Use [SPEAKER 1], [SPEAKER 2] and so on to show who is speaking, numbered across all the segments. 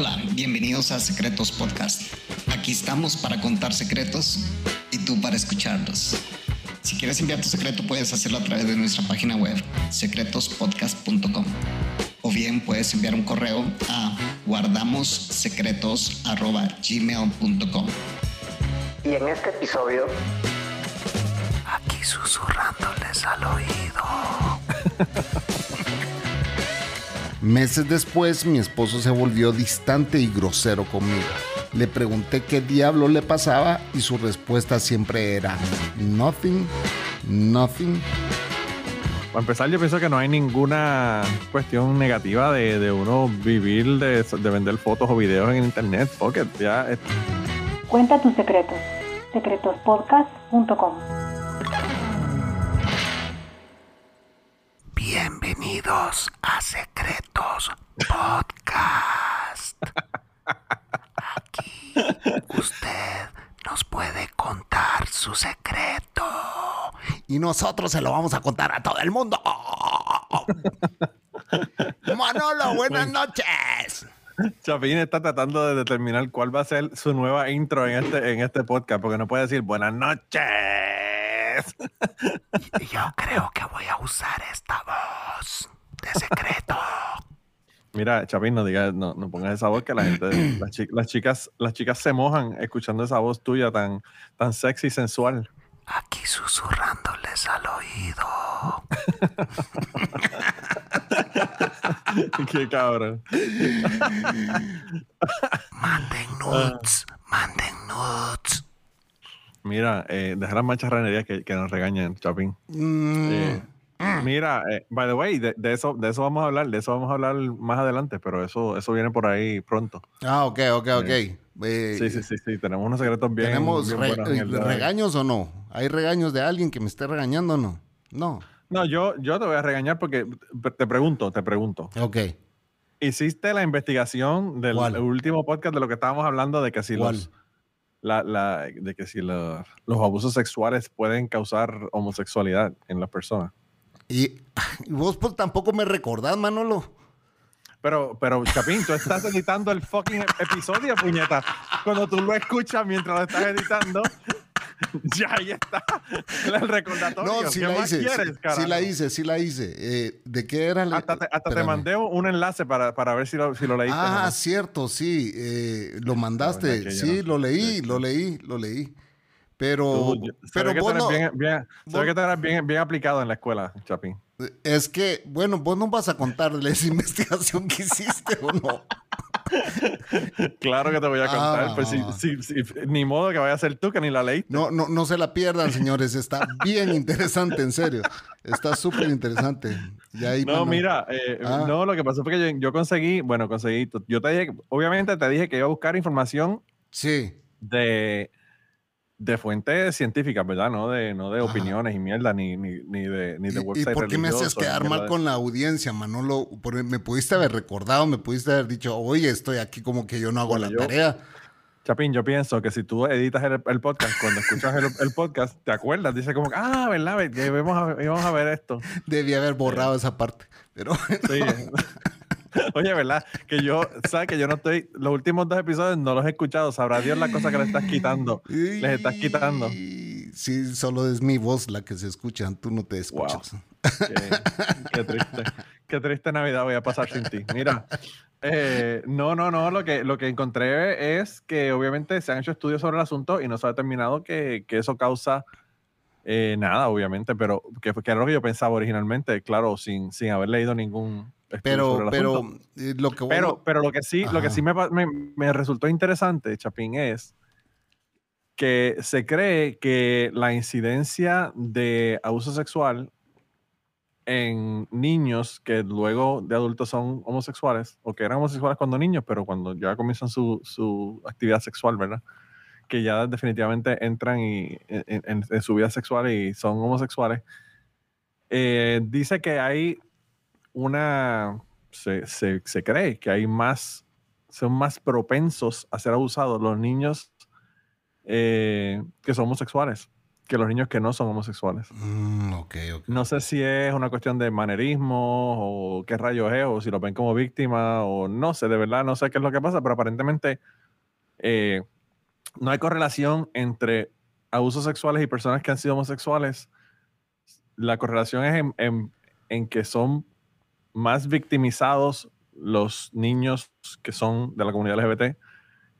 [SPEAKER 1] Hola, bienvenidos a Secretos Podcast. Aquí estamos para contar secretos y tú para escucharlos. Si quieres enviar tu secreto puedes hacerlo a través de nuestra página web secretospodcast.com o bien puedes enviar un correo a guardamossecretos.gmail.com
[SPEAKER 2] Y en este episodio,
[SPEAKER 3] Aquí susurrándoles al oído.
[SPEAKER 4] Meses después, mi esposo se volvió distante y grosero conmigo. Le pregunté qué diablo le pasaba y su respuesta siempre era nothing, nothing.
[SPEAKER 5] Para empezar, yo pienso que no hay ninguna cuestión negativa de, de uno vivir de, de vender fotos o videos en internet. Porque ya es-
[SPEAKER 6] Cuenta tus secretos. secretospodcast.com.
[SPEAKER 3] Bienvenidos a Secretos Podcast. Aquí usted nos puede contar su secreto.
[SPEAKER 4] Y nosotros se lo vamos a contar a todo el mundo. Manolo, buenas noches.
[SPEAKER 5] Chapín está tratando de determinar cuál va a ser su nueva intro en este, en este podcast, porque no puede decir buenas noches.
[SPEAKER 3] Y yo creo que voy a usar esta voz de secreto.
[SPEAKER 5] Mira, Chapín, no digas, no, no pongas esa voz que la gente, las, chi- las chicas, las chicas se mojan escuchando esa voz tuya tan, tan sexy y sensual.
[SPEAKER 3] Aquí susurrándoles al oído.
[SPEAKER 5] Qué cabrón.
[SPEAKER 3] Manden nudes, manden nudes.
[SPEAKER 5] Mira, eh, deja las macharranerías que, que nos regañan, Chapín.
[SPEAKER 4] Mm,
[SPEAKER 5] Eh, Mira, eh, by the way, de, de eso, de eso vamos a hablar, de eso vamos a hablar más adelante, pero eso, eso viene por ahí pronto.
[SPEAKER 4] Ah, ok, ok, ok. Eh,
[SPEAKER 5] Sí, sí, sí, sí, tenemos unos secretos bien,
[SPEAKER 4] ¿Tenemos
[SPEAKER 5] bien
[SPEAKER 4] re-
[SPEAKER 5] buenos
[SPEAKER 4] regaños o no? ¿Hay regaños de alguien que me esté regañando o no? No.
[SPEAKER 5] No, yo, yo te voy a regañar porque te pregunto, te pregunto.
[SPEAKER 4] Ok.
[SPEAKER 5] ¿Hiciste la investigación del
[SPEAKER 4] ¿Cuál?
[SPEAKER 5] último podcast de lo que estábamos hablando de que si
[SPEAKER 4] ¿Cuál?
[SPEAKER 5] los la, la- de que si la- los abusos sexuales pueden causar homosexualidad en las personas?
[SPEAKER 4] Y, y vos pues, tampoco me recordás, Manolo.
[SPEAKER 5] Pero, pero, Chapín, tú estás editando el fucking episodio, puñeta. Cuando tú lo escuchas mientras lo estás editando, ya ahí está el recordatorio.
[SPEAKER 4] No, sí
[SPEAKER 5] ¿Qué
[SPEAKER 4] la
[SPEAKER 5] más
[SPEAKER 4] hice.
[SPEAKER 5] quieres,
[SPEAKER 4] sí
[SPEAKER 5] carajo?
[SPEAKER 4] la hice, sí la hice. Eh, ¿De qué era la
[SPEAKER 5] Hasta te, hasta te mandé un enlace para, para ver si lo, si lo leíste.
[SPEAKER 4] Ah,
[SPEAKER 5] no.
[SPEAKER 4] cierto, sí. eh, lo mandaste. Sí,
[SPEAKER 5] no-
[SPEAKER 4] lo leí,
[SPEAKER 5] sí,
[SPEAKER 4] lo leí, lo leí. Pero,
[SPEAKER 5] Tú,
[SPEAKER 4] pero
[SPEAKER 5] que
[SPEAKER 4] vos no-
[SPEAKER 5] bien, bien-
[SPEAKER 4] vos-
[SPEAKER 5] que eres bien, bien aplicado en la escuela, Chapín.
[SPEAKER 4] es que, bueno, vos no vas a contarle esa investigación que hiciste o no.
[SPEAKER 5] Claro que te voy a contar.
[SPEAKER 4] Ah.
[SPEAKER 5] pues si, si- si- ni modo que vaya a ser tú que ni la leíste.
[SPEAKER 4] No, no, no se la pierdan, señores. Está bien interesante, en serio. Está súper interesante. Y ahí,
[SPEAKER 5] No,
[SPEAKER 4] mano,
[SPEAKER 5] mira, eh,
[SPEAKER 4] Ah.
[SPEAKER 5] no, lo que pasó fue que yo, yo conseguí, bueno, conseguí, yo te dije, obviamente te dije que iba a buscar información
[SPEAKER 4] Sí.
[SPEAKER 5] de, de fuentes científicas, ¿verdad? No de, no de
[SPEAKER 4] Ajá.
[SPEAKER 5] opiniones y mierda, ni, ni, ni de, ni
[SPEAKER 4] ¿Y,
[SPEAKER 5] de
[SPEAKER 4] y
[SPEAKER 5] website
[SPEAKER 4] por qué me haces quedar mal
[SPEAKER 5] de
[SPEAKER 4] con la audiencia, Manolo? Por- me pudiste haber recordado, me pudiste haber dicho, oye, estoy aquí como que yo no hago
[SPEAKER 5] Bueno,
[SPEAKER 4] la
[SPEAKER 5] yo-
[SPEAKER 4] tarea.
[SPEAKER 5] Chapín, yo pienso que si tú editas el, el podcast, cuando escuchas el, el podcast, te acuerdas, dice como, ah, ¿verdad? Ve- que Vamos a, vamos a ver esto.
[SPEAKER 4] Debí haber borrado esa parte. Pero
[SPEAKER 5] Sí. Oye, ¿verdad? Que yo, ¿sabes? Que yo no estoy, los últimos dos episodios no los he escuchado. Sabrá Dios la cosa que le estás quitando. Les estás quitando.
[SPEAKER 4] Sí, solo es mi voz la que se escucha, tú no te escuchas.
[SPEAKER 5] Qué, qué triste. Qué triste Navidad voy a pasar sin ti. Mira, eh, no, no, no. Lo que, lo que encontré es que obviamente se han hecho estudios sobre el asunto y no se ha determinado que, que eso causa eh, nada, obviamente, pero que, que era lo que yo pensaba originalmente, claro, sin, sin haber leído ningún
[SPEAKER 4] Pero, pero eh, lo que
[SPEAKER 5] Pero,
[SPEAKER 4] bueno-
[SPEAKER 5] pero lo que sí, lo que
[SPEAKER 4] Ajá.
[SPEAKER 5] sí me, me, me resultó interesante, Chapín, es que se cree que la incidencia de abuso sexual en niños que luego de adultos son homosexuales, o que eran homosexuales cuando niños, pero cuando ya comienzan su, su actividad sexual, ¿verdad? Que ya definitivamente entran y, en, en- en su vida sexual y son homosexuales. eh, dice que hay una, se, se- se cree que hay más, son más propensos a ser abusados los niños eh, que son homosexuales que los niños que no son homosexuales.
[SPEAKER 4] Mm, ok, ok.
[SPEAKER 5] No sé si es una cuestión de manerismo o qué rayos es, o si lo ven como víctima, o no sé, de verdad no sé qué es lo que pasa, pero aparentemente eh, no hay correlación entre abusos sexuales y personas que han sido homosexuales. La correlación es en, en- en que son más victimizados los niños que son de la comunidad LGBT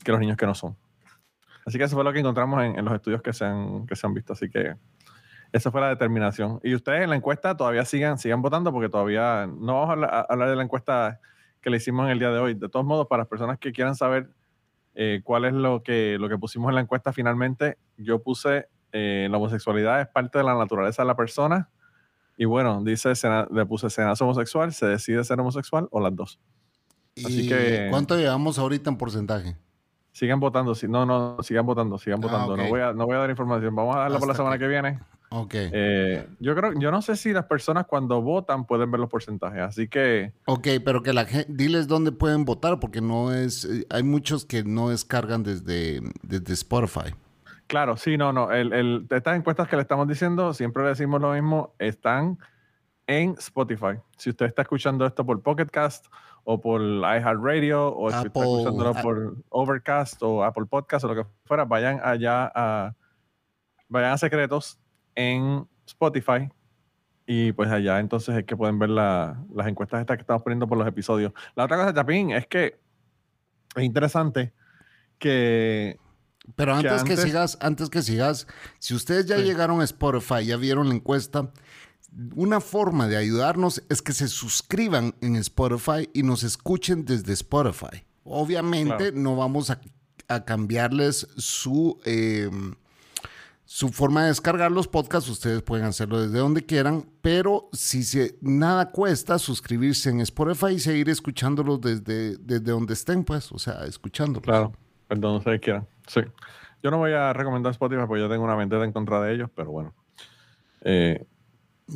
[SPEAKER 5] que los niños que no son. Así que eso fue lo que encontramos en, los estudios que se, han, que se han visto. Así que esa fue la determinación. Y ustedes en la encuesta todavía sigan, sigan votando porque todavía no vamos a hablar de la encuesta que le hicimos en el día de hoy. De todos modos, para las personas que quieran saber eh, cuál es lo que, lo que pusimos en la encuesta finalmente, yo puse eh, la homosexualidad es parte de la naturaleza de la persona. Y bueno, dice, Sena- le puse se nace homosexual, se decide ser homosexual o las dos. Así
[SPEAKER 4] ¿Y
[SPEAKER 5] que-
[SPEAKER 4] cuánto llevamos ahorita en porcentaje?
[SPEAKER 5] Sigan votando, si, no, no, sigan votando, sigan
[SPEAKER 4] Ah,
[SPEAKER 5] votando.
[SPEAKER 4] ok.
[SPEAKER 5] No, voy a, no voy a dar información, vamos a darla por la
[SPEAKER 4] Hasta
[SPEAKER 5] semana
[SPEAKER 4] que-
[SPEAKER 5] que viene.
[SPEAKER 4] Ok.
[SPEAKER 5] Eh, yo creo, yo no sé si las personas cuando votan pueden ver los porcentajes, así que
[SPEAKER 4] Ok, pero que la gente, diles dónde pueden votar, porque no es, eh, hay muchos que no descargan desde, desde Spotify.
[SPEAKER 5] Claro, sí, no, no. El, el- estas encuestas que le estamos diciendo, siempre le decimos lo mismo, están en Spotify. Si usted está escuchando esto por Pocket Cast o por iHeartRadio o si está
[SPEAKER 4] Apple-
[SPEAKER 5] escuchándolo
[SPEAKER 4] ah.
[SPEAKER 5] por Overcast o Apple Podcast o lo que fuera, vayan allá a vayan a secretos en Spotify y pues allá entonces es que pueden ver la- las encuestas estas que estamos poniendo por los episodios. La otra cosa, Chapín, es que es interesante que
[SPEAKER 4] Pero
[SPEAKER 5] Que
[SPEAKER 4] antes que, sigas, antes que sigas, si ustedes ya
[SPEAKER 5] Sí.
[SPEAKER 4] llegaron a Spotify, ya vieron la encuesta, una forma de ayudarnos es que se suscriban en Spotify y nos escuchen desde Spotify. Obviamente
[SPEAKER 5] Claro.
[SPEAKER 4] no vamos a, a cambiarles su, eh, su forma de descargar los podcasts. Ustedes pueden hacerlo desde donde quieran, pero si se, nada cuesta suscribirse en Spotify y seguir escuchándolos desde, desde donde estén, pues, o sea, escuchándolos.
[SPEAKER 5] Claro, perdón, ustedes quieran. Sí. Yo no voy a recomendar Spotify porque yo tengo una vendetta en contra de ellos, pero bueno. Eh,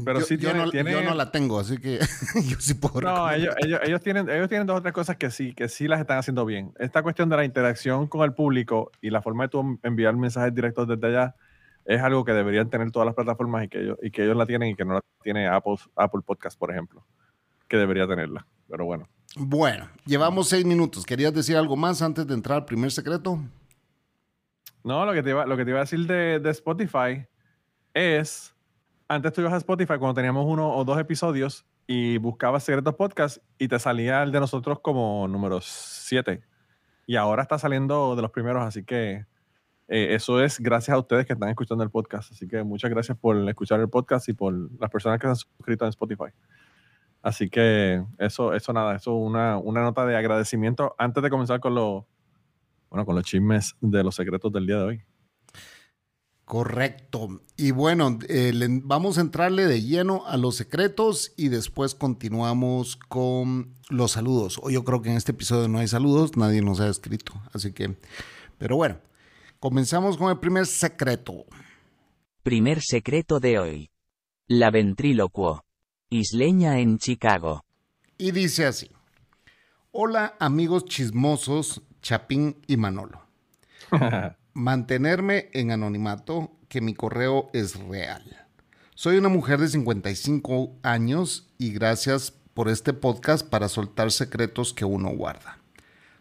[SPEAKER 5] pero
[SPEAKER 4] yo,
[SPEAKER 5] sí
[SPEAKER 4] yo
[SPEAKER 5] tiene,
[SPEAKER 4] no,
[SPEAKER 5] tiene-
[SPEAKER 4] yo no la tengo, así que yo sí puedo
[SPEAKER 5] No, ellos, ellos, ellos tienen, ellos tienen dos o tres cosas que sí, que sí las están haciendo bien. Esta cuestión de la interacción con el público y la forma de tú enviar mensajes directos desde allá es algo que deberían tener todas las plataformas y que ellos, y que ellos la tienen y que no la tiene Apple, Apple Podcast, por ejemplo, que debería tenerla. Pero bueno.
[SPEAKER 4] Bueno, llevamos seis minutos. ¿Querías decir algo más antes de entrar al primer secreto?
[SPEAKER 5] No, lo que te iba, lo que te iba a decir de, de Spotify es, antes tú ibas a Spotify cuando teníamos uno o dos episodios y buscabas Secretos Podcast y te salía el de nosotros como número 7. Y ahora está saliendo de los primeros, así que eh, eso es gracias a ustedes que están escuchando el podcast. Así que muchas gracias por escuchar el podcast y por las personas que se han suscrito en Spotify. Así que eso, eso nada, eso una, una nota de agradecimiento antes de comenzar con los, bueno, con los chismes de los secretos del día de hoy.
[SPEAKER 4] Correcto. Y bueno, eh, le- vamos a entrarle de lleno a los secretos y después continuamos con los saludos. Hoy yo creo que en este episodio no hay saludos, nadie nos ha escrito. Así que, pero bueno, comenzamos con el primer secreto.
[SPEAKER 7] Primer secreto de hoy. La ventrílocuo. Isleña en Chicago.
[SPEAKER 4] Y dice así. Hola amigos chismosos, Chapín y Manolo. Mantenerme en anonimato, que mi correo es real. Soy una mujer de 55 años y gracias por este podcast para soltar secretos que uno guarda.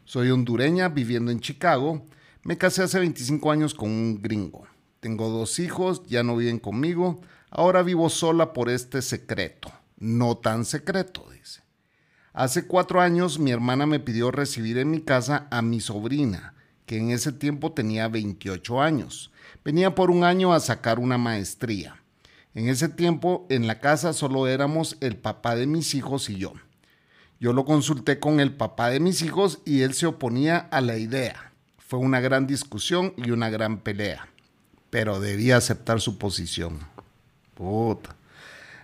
[SPEAKER 4] Soy hondureña viviendo en Chicago. Me casé hace 25 años con un gringo. Tengo dos hijos, ya no viven conmigo. Ahora vivo sola por este secreto. No tan secreto, dice. Hace cuatro años mi hermana me pidió recibir en mi casa a mi sobrina, que en ese tiempo tenía 28 años. Venía por un año a sacar una maestría. En ese tiempo en la casa solo éramos el papá de mis hijos y yo. Yo lo consulté con el papá de mis hijos y él se oponía a la idea. Fue una gran discusión y una gran pelea, pero debía aceptar su posición. Puta.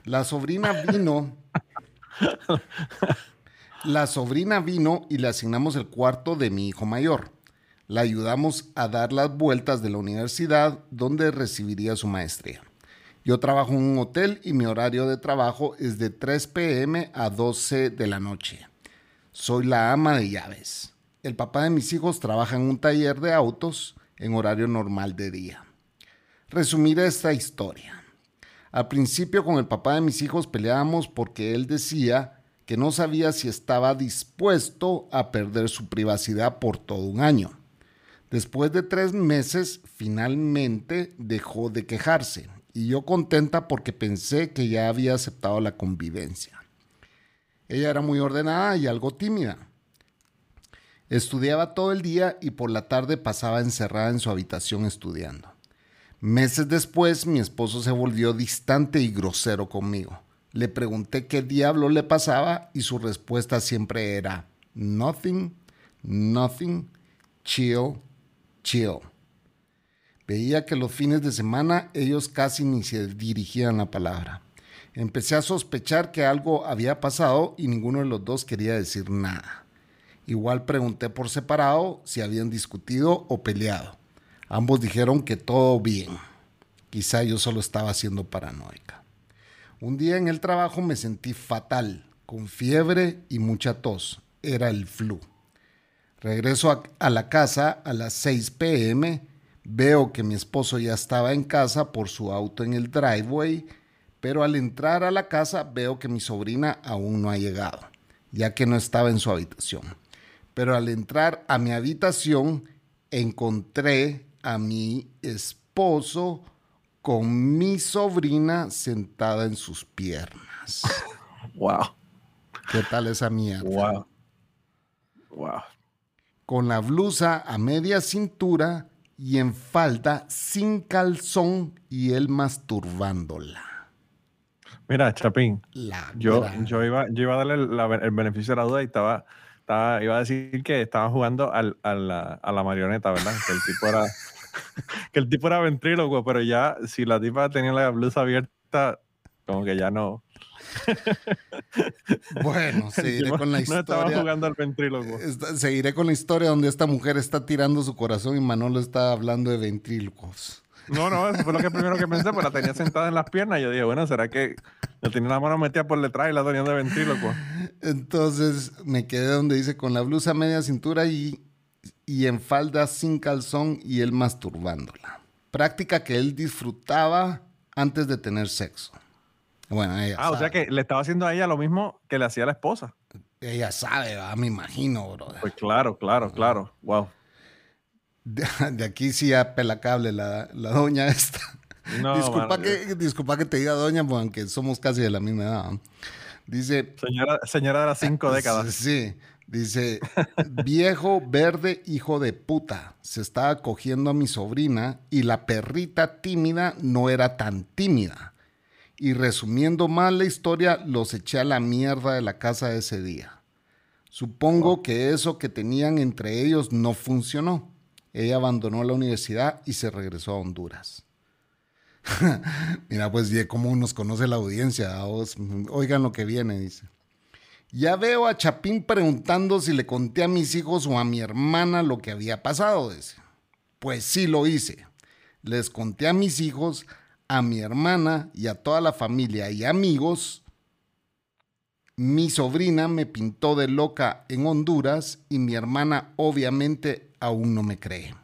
[SPEAKER 4] La sobrina vino la sobrina vino y le asignamos el cuarto de mi hijo mayor. La ayudamos a dar las vueltas de la universidad donde recibiría su maestría. Yo trabajo en un hotel y mi horario de trabajo es de 3 pm a 12 de la noche. Soy la ama de llaves. El papá de mis hijos trabaja en un taller de autos en horario normal de día. Resumiré esta historia. Al principio con el papá de mis hijos peleábamos porque él decía que no sabía si estaba dispuesto a perder su privacidad por todo un año. Después de tres meses, finalmente dejó de quejarse y yo contenta porque pensé que ya había aceptado la convivencia. Ella era muy ordenada y algo tímida. Estudiaba todo el día y por la tarde pasaba encerrada en su habitación estudiando. Meses después mi esposo se volvió distante y grosero conmigo. Le pregunté qué diablo le pasaba y su respuesta siempre era nothing, nothing, chill, chill. Veía que los fines de semana ellos casi ni se dirigían la palabra. Empecé a sospechar que algo había pasado y ninguno de los dos quería decir nada. Igual pregunté por separado si habían discutido o peleado. Ambos dijeron que todo bien. Quizá yo solo estaba siendo paranoica. Un día en el trabajo me sentí fatal, con fiebre y mucha tos. Era el flu. Regreso a, la casa a las 6 pm. Veo que mi esposo ya estaba en casa por su auto en el driveway, pero al entrar a la casa veo que mi sobrina aún no ha llegado, ya que no estaba en su habitación pero al entrar a mi habitación encontré a mi esposo con mi sobrina sentada en sus piernas.
[SPEAKER 5] Wow.
[SPEAKER 4] ¿Qué tal esa mierda?
[SPEAKER 5] Wow. Wow.
[SPEAKER 4] Con la blusa a media cintura y en falda sin calzón y él masturbándola.
[SPEAKER 5] Mira, Chapín,
[SPEAKER 4] La
[SPEAKER 5] yo, yo, iba, yo iba a darle la- el beneficio de la duda y estaba, estaba, iba a decir que estaba jugando al- a, la, a la marioneta, ¿verdad? Que el tipo era, que el tipo era ventríloco, pero ya si la tipa tenía la blusa abierta, como que ya no.
[SPEAKER 4] Bueno, seguiré con la
[SPEAKER 5] no estaba
[SPEAKER 4] historia.
[SPEAKER 5] jugando al ventríloco.
[SPEAKER 4] Esta- seguiré con la historia donde esta mujer está tirando su corazón y Manolo está hablando de ventrílocos.
[SPEAKER 5] No, no, eso fue lo que primero que pensé, pues la tenía sentada en las piernas y yo dije, bueno, ¿será que la tenía la mano metida por detrás y la tenía de ventríloco?
[SPEAKER 4] Entonces me quedé donde dice con la blusa media cintura y, y en falda sin calzón y él masturbándola. Práctica que él disfrutaba antes de tener sexo. Bueno, ella
[SPEAKER 5] Ah, o sea que le estaba haciendo a ella lo mismo que le hacía a la esposa.
[SPEAKER 4] Ella sabe, ¿va? me imagino, brother.
[SPEAKER 5] Pues claro, claro, claro. Wow.
[SPEAKER 4] De, de aquí sí cable la, la doña esta.
[SPEAKER 5] No,
[SPEAKER 4] disculpa,
[SPEAKER 5] mano,
[SPEAKER 4] que, disculpa que te diga doña, pues, aunque somos casi de la misma edad. Dice,
[SPEAKER 5] Señora, señora de las cinco décadas.
[SPEAKER 4] Sí, dice, viejo verde hijo de puta, se estaba cogiendo a mi sobrina y la perrita tímida no era tan tímida. Y resumiendo mal la historia, los eché a la mierda de la casa ese día. Supongo que eso que tenían entre ellos no funcionó. Ella abandonó la universidad y se regresó a Honduras. Mira, pues, cómo nos conoce la audiencia. a vos. Oigan lo que viene, dice. Ya veo a Chapín preguntando si le conté a mis hijos o a mi hermana lo que había pasado. Pues sí lo hice. Les conté a mis hijos, a mi hermana y a toda la familia y amigos. Mi sobrina me pintó de loca en Honduras y mi hermana obviamente aún no me cree.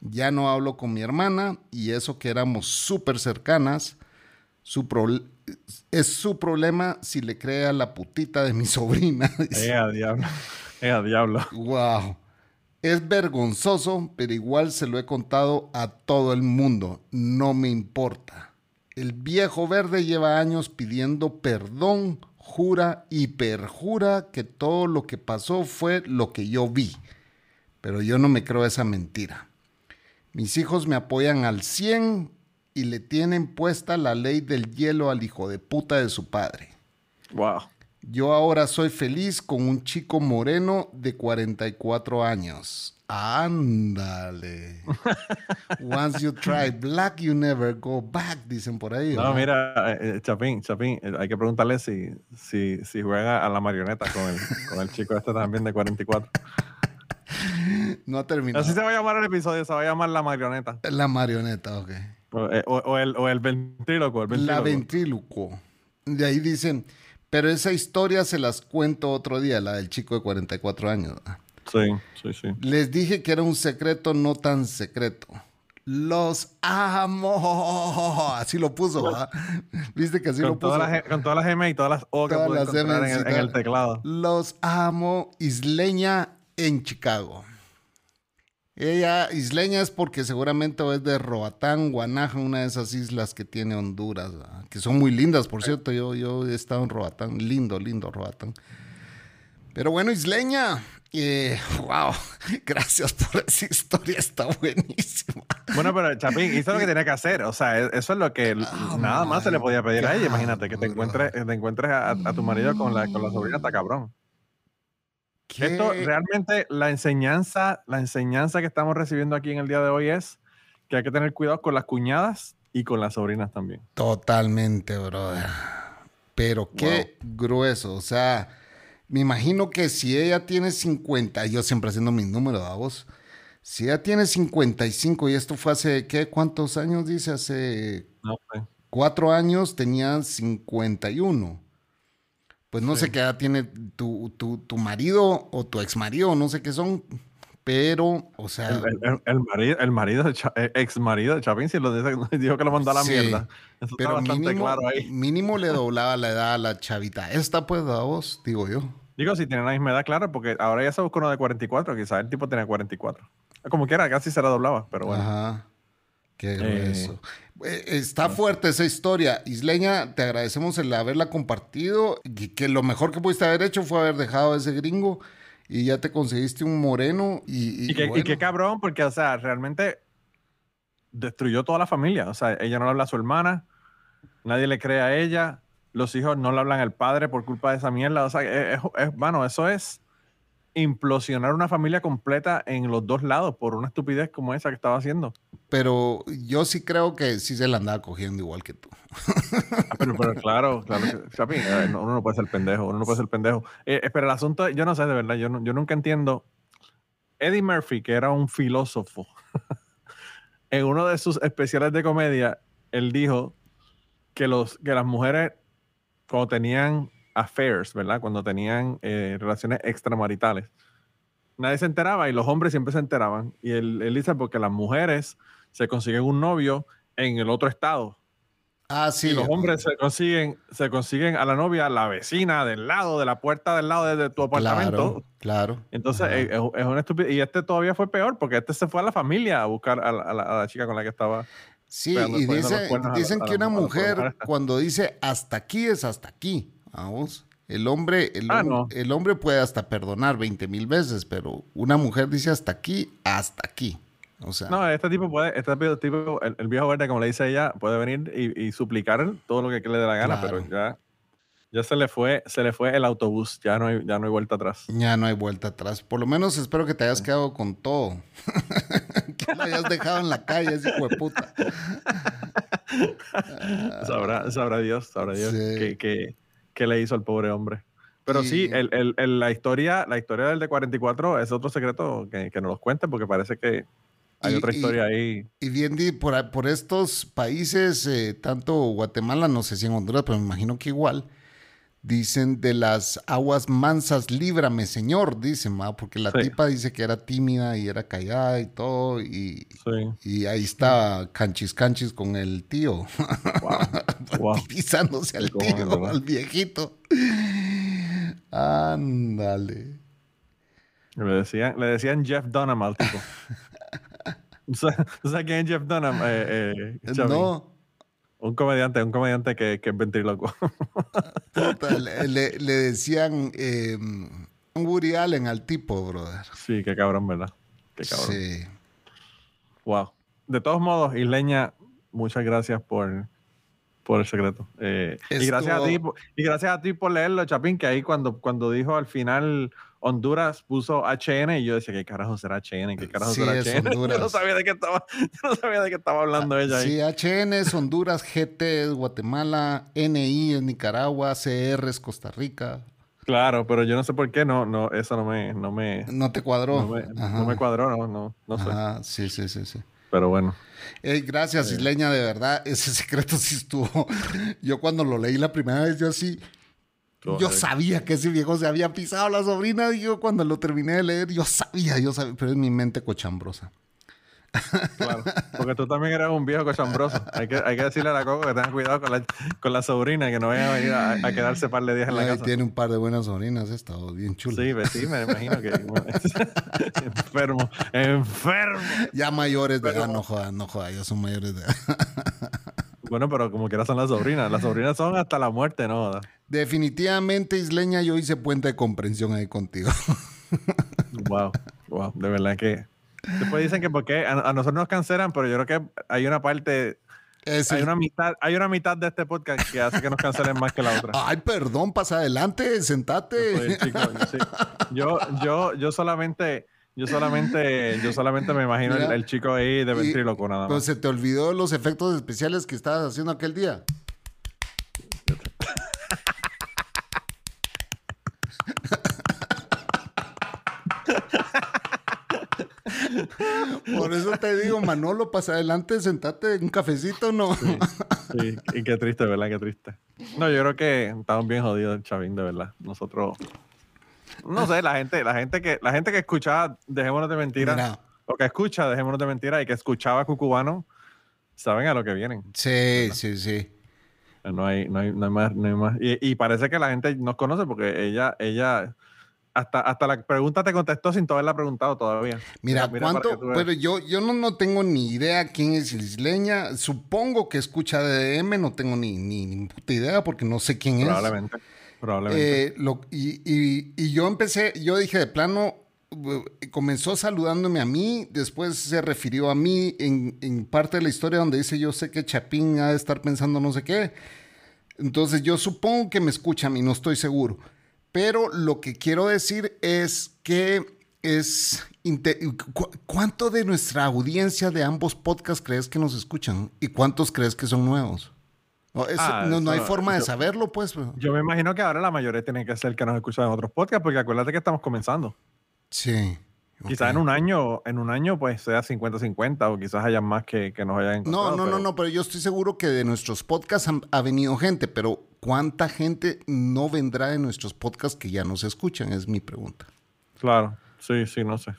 [SPEAKER 4] Ya no hablo con mi hermana y eso que éramos súper cercanas. Su pro- es su problema si le cree a la putita de mi sobrina. dice.
[SPEAKER 5] Eh, diablo. Eh, a diablo.
[SPEAKER 4] Wow. Es vergonzoso, pero igual se lo he contado a todo el mundo. No me importa. El viejo verde lleva años pidiendo perdón, jura y perjura que todo lo que pasó fue lo que yo vi. Pero yo no me creo esa mentira. Mis hijos me apoyan al 100 y le tienen puesta la ley del hielo al hijo de puta de su padre.
[SPEAKER 5] Wow.
[SPEAKER 4] Yo ahora soy feliz con un chico moreno de 44 años. Ándale. Once you try black, you never go back, dicen por ahí.
[SPEAKER 5] No,
[SPEAKER 4] ¿verdad?
[SPEAKER 5] mira, eh, eh, Chapín, Chapín, eh, hay que preguntarle si, si, si juega a la marioneta con el, con el chico este también de 44.
[SPEAKER 4] No ha terminado.
[SPEAKER 5] Así se va a llamar el episodio, se va a llamar la marioneta.
[SPEAKER 4] La marioneta, ok.
[SPEAKER 5] O, eh, o- o el, o el ventríloco. El
[SPEAKER 4] La
[SPEAKER 5] ventríloco.
[SPEAKER 4] ventríloco. De ahí dicen, pero esa historia se las cuento otro día, la del chico de 44 años.
[SPEAKER 5] Sí, sí, sí.
[SPEAKER 4] Les dije que era un secreto no tan secreto. Los amo. Así lo puso, ¿verdad? Viste que así
[SPEAKER 5] Con
[SPEAKER 4] lo puso.
[SPEAKER 5] todas, las, G- con todas las M y todas las O que
[SPEAKER 4] Todas las
[SPEAKER 5] en, el teclado.
[SPEAKER 4] Los amo. Isleña en Chicago. Ella, isleña es porque seguramente es de Roatán, Guanaja, una de esas islas que tiene Honduras, ¿verdad? que son muy lindas, por cierto. Yo, yo he estado en Roatán, lindo, lindo Roatán. Pero bueno, isleña, eh, wow, gracias por esa historia, está buenísima.
[SPEAKER 5] Bueno, pero Chapín hizo lo que tenía que hacer. O sea, e- eso es lo que
[SPEAKER 4] Oh
[SPEAKER 5] nada más se le podía pedir a ella. Imagínate que te
[SPEAKER 4] bro.
[SPEAKER 5] encuentres, te encuentres a, a tu marido con la, con la sobrina, está cabrón. Esto realmente, la enseñanza, la enseñanza que estamos recibiendo aquí en el día de hoy es que hay que tener cuidado con las cuñadas y con las sobrinas también.
[SPEAKER 4] Totalmente, brother. Pero qué grueso. O sea, me imagino que si ella tiene 50, yo siempre haciendo mis números, a vos. Si ella tiene 55 y esto fue hace, ¿qué? ¿Cuántos años dice? Hace
[SPEAKER 5] No
[SPEAKER 4] cuatro años tenía 51. Pues no sé qué edad tiene tu, tu, tu marido o tu ex marido, no sé qué son. Pero, o sea,
[SPEAKER 5] El, el- el- marido, el marido eh, ex marido de Chapín sí lo dijo que lo mandó a la
[SPEAKER 4] Sí,
[SPEAKER 5] mierda. Eso está
[SPEAKER 4] pero
[SPEAKER 5] bastante
[SPEAKER 4] mínimo,
[SPEAKER 5] claro ahí.
[SPEAKER 4] mínimo le doblaba la edad a la chavita. Esta pues a vos, digo yo.
[SPEAKER 5] Digo, si tiene la misma edad, claro, porque ahora ya se buscó uno de 44, quizás el tipo tenía 44. Como quiera, casi se la doblaba, pero bueno.
[SPEAKER 4] Ajá. Qué
[SPEAKER 5] Eh,
[SPEAKER 4] grueso. Eh, está fuerte esa historia. Isleña, te agradecemos el haberla compartido. Y que lo mejor que pudiste haber hecho fue haber dejado a ese gringo y ya te conseguiste un moreno. Y, y
[SPEAKER 5] qué cabrón, porque, o sea, realmente destruyó toda la familia. O sea, ella no le habla a su hermana, nadie le cree a ella, los hijos no le hablan al padre por culpa de esa mierda. O sea, es- bueno, eso es implosionar una familia completa en los dos lados por una estupidez como esa que estaba haciendo.
[SPEAKER 4] Pero yo sí creo que sí se la andaba cogiendo igual que tú.
[SPEAKER 5] Ah, Pero, pero claro, claro. que- Chapi, no, uno no puede ser pendejo, uno no puede ser pendejo. Eh, eh, pero el asunto, yo no sé, de verdad, yo, no- yo nunca entiendo. Eddie Murphy, que era un filósofo, en uno de sus especiales de comedia, él dijo que, los, que las mujeres, cuando tenían affairs, ¿verdad? Cuando tenían eh, relaciones extramaritales, nadie se enteraba y los hombres siempre se enteraban. Y él, él dice porque las mujeres se consiguen un novio en el otro estado.
[SPEAKER 4] Ah, sí.
[SPEAKER 5] Y los hombres se consiguen, se consiguen a la novia, la vecina del lado, de la puerta del lado de, tu apartamento.
[SPEAKER 4] Claro, claro.
[SPEAKER 5] Entonces, es, es- una estupidez. Y este todavía fue peor, porque este se fue a la familia a buscar a la, a la- a la chica con la que estaba.
[SPEAKER 4] Sí, y dice- dicen
[SPEAKER 5] a
[SPEAKER 4] que una mujer cuando dice hasta aquí es hasta aquí, vamos. El hombre, el,
[SPEAKER 5] Ah, no.
[SPEAKER 4] el hombre puede hasta perdonar 20 mil veces, pero una mujer dice hasta aquí, hasta aquí. O sea,
[SPEAKER 5] No, este tipo puede, este tipo, el, el viejo verde, como le dice ella, puede venir y, y suplicar todo lo que le dé la gana,
[SPEAKER 4] Claro.
[SPEAKER 5] pero ya, ya se le fue, se le fue el autobús, ya no hay, ya no hay vuelta atrás.
[SPEAKER 4] ya no hay vuelta atrás. Por lo menos espero que te hayas quedado con todo. que lo hayas dejado en la calle, ese hijo de puta.
[SPEAKER 5] sabrá, sabrá Dios, sabrá Dios
[SPEAKER 4] Sí.
[SPEAKER 5] qué, qué- qué le hizo al pobre hombre. Pero
[SPEAKER 4] Y-
[SPEAKER 5] sí, el- el- el- la, historia, la historia del de 44 es otro secreto que, que nos los cuente porque parece que hay
[SPEAKER 4] Y-
[SPEAKER 5] otra
[SPEAKER 4] y-
[SPEAKER 5] historia ahí.
[SPEAKER 4] Y bien, por, por estos países, eh, tanto Guatemala, no sé si en Honduras, pero me imagino que igual, dicen de las aguas mansas, líbrame, señor, dicen, ¿va? porque la
[SPEAKER 5] Sí.
[SPEAKER 4] tipa dice que era tímida y era callada y todo, y,
[SPEAKER 5] Sí.
[SPEAKER 4] y ahí está canchis canchis con el tío,
[SPEAKER 5] Wow.
[SPEAKER 4] pisándose al tío, al viejito. Ándale.
[SPEAKER 5] Le decían, le decían Jeff Dunham al tipo. ¿Tú sabes quién es Jeff Dunham? Eh, eh?
[SPEAKER 4] No,
[SPEAKER 5] Un comediante, un comediante que, que es ventríloco.
[SPEAKER 4] puta, le, decían eh, Woody Allen al tipo, brother.
[SPEAKER 5] sí, qué cabrón, ¿verdad? Qué cabrón.
[SPEAKER 4] Sí.
[SPEAKER 5] Wow. De todos modos, Isleña, muchas gracias por, por el secreto. Eh, y, gracias a ti, y gracias a ti por leerlo, Chapín, que ahí cuando, cuando dijo al final Honduras puso HN y yo decía, ¿qué carajo será HN? ¿Qué carajo
[SPEAKER 4] Sí,
[SPEAKER 5] será HN?
[SPEAKER 4] Honduras.
[SPEAKER 5] Yo no sabía de qué estaba, yo no sabía de qué estaba hablando ella ahí.
[SPEAKER 4] Sí, HN es Honduras, GT es Guatemala, NI es Nicaragua, CR es Costa Rica.
[SPEAKER 5] Claro, pero yo no sé por qué no, no, eso no me, no me,
[SPEAKER 4] No te cuadró.
[SPEAKER 5] no me, no me cuadró, no, no, no sé.
[SPEAKER 4] Ajá, sí, sí, sí, sí.
[SPEAKER 5] Pero bueno.
[SPEAKER 4] Gracias, Isleña, de verdad. Ese secreto sí estuvo. Yo cuando lo leí la primera vez, yo así. Yo sabía que ese viejo se había pisado a la sobrina. Y yo cuando lo terminé de leer, yo sabía, yo sabía. Pero es mi mente cochambrosa.
[SPEAKER 5] Claro, porque tú también eres un viejo cochambroso. Hay que, hay que decirle a la Coco que tenga cuidado con la, con la sobrina que no vaya a venir a, a quedarse un par de días en la
[SPEAKER 4] Ay,
[SPEAKER 5] casa.
[SPEAKER 4] tiene un par de buenas sobrinas, esta, bien chulo.
[SPEAKER 5] Sí, pues sí, me imagino que. enfermo, enfermo.
[SPEAKER 4] Ya mayores de edad, no jodas, no jodas, ya son mayores de edad.
[SPEAKER 5] Bueno, pero como quiera son las sobrinas. Las sobrinas son hasta la muerte, ¿no?
[SPEAKER 4] Definitivamente, Isleña, yo hice puente de comprensión ahí contigo.
[SPEAKER 5] Wow, wow, de verdad que. Después dicen que porque a, a nosotros nos cancelan, pero yo creo que hay una parte, hay una mitad, hay una mitad de este podcast que hace que nos cancelen más que la otra.
[SPEAKER 4] Ay, perdón, pasa adelante, sentate.
[SPEAKER 5] Oye, chico, yo, sí. yo, yo, yo solamente, yo solamente, yo solamente me imagino el, chico ahí de ventríloco nada más.
[SPEAKER 4] se te olvidó los efectos especiales que estabas haciendo aquel día. Por eso te digo, Manolo, pasa adelante, sentate un cafecito, ¿no?
[SPEAKER 5] Sí, y qué triste, ¿verdad? Qué triste. No, yo creo que estamos bien jodidos, Chavín, de verdad. Nosotros, no sé, la gente, la gente que, la gente que escuchaba, dejémonos de mentiras,
[SPEAKER 4] Mira.
[SPEAKER 5] o que escucha, dejémonos de mentiras, y que escuchaba Cucubano, saben a lo que vienen.
[SPEAKER 4] Sí, sí, sí.
[SPEAKER 5] No hay, no hay, no hay más, no hay más. Y, y parece que la gente nos conoce porque ella, ella, hasta, hasta la pregunta te contestó sin haberla preguntado todavía.
[SPEAKER 4] Mira, ¿cuánto? Pero yo, yo no, no tengo ni idea quién es Isleña. Supongo que escucha DDM, no tengo ni, ni, ni puta idea porque no sé quién es.
[SPEAKER 5] Probablemente. Probablemente.
[SPEAKER 4] Eh, lo- y, y- y yo empecé, yo dije de plano, comenzó saludándome a mí, después se refirió a mí en, en parte de la historia donde dice yo sé que Chapín ha de estar pensando no sé qué. Entonces yo supongo que me escucha a mí, no estoy seguro. Pero lo que quiero decir es que es... cu- ¿Cuánto de nuestra audiencia de ambos podcasts crees que nos escuchan? ¿Y cuántos crees que son nuevos? No, eso-
[SPEAKER 5] Ah,
[SPEAKER 4] no, no hay forma de
[SPEAKER 5] yo-
[SPEAKER 4] saberlo, pues.
[SPEAKER 5] Yo me imagino que ahora la mayoría tiene que ser que nos escuchan en otros podcasts, porque acuérdate que estamos comenzando.
[SPEAKER 4] Sí.
[SPEAKER 5] Quizás
[SPEAKER 4] ok.
[SPEAKER 5] en un año, en un año, pues sea 50-50, o quizás haya más que, que nos hayan encontrado.
[SPEAKER 4] No, no, no,
[SPEAKER 5] pero-
[SPEAKER 4] no, pero yo estoy seguro que de nuestros podcasts han- ha venido gente, pero ¿cuánta gente no vendrá de nuestros podcasts que ya nos escuchan? Es mi pregunta.
[SPEAKER 5] Claro, sí, sí, no sé.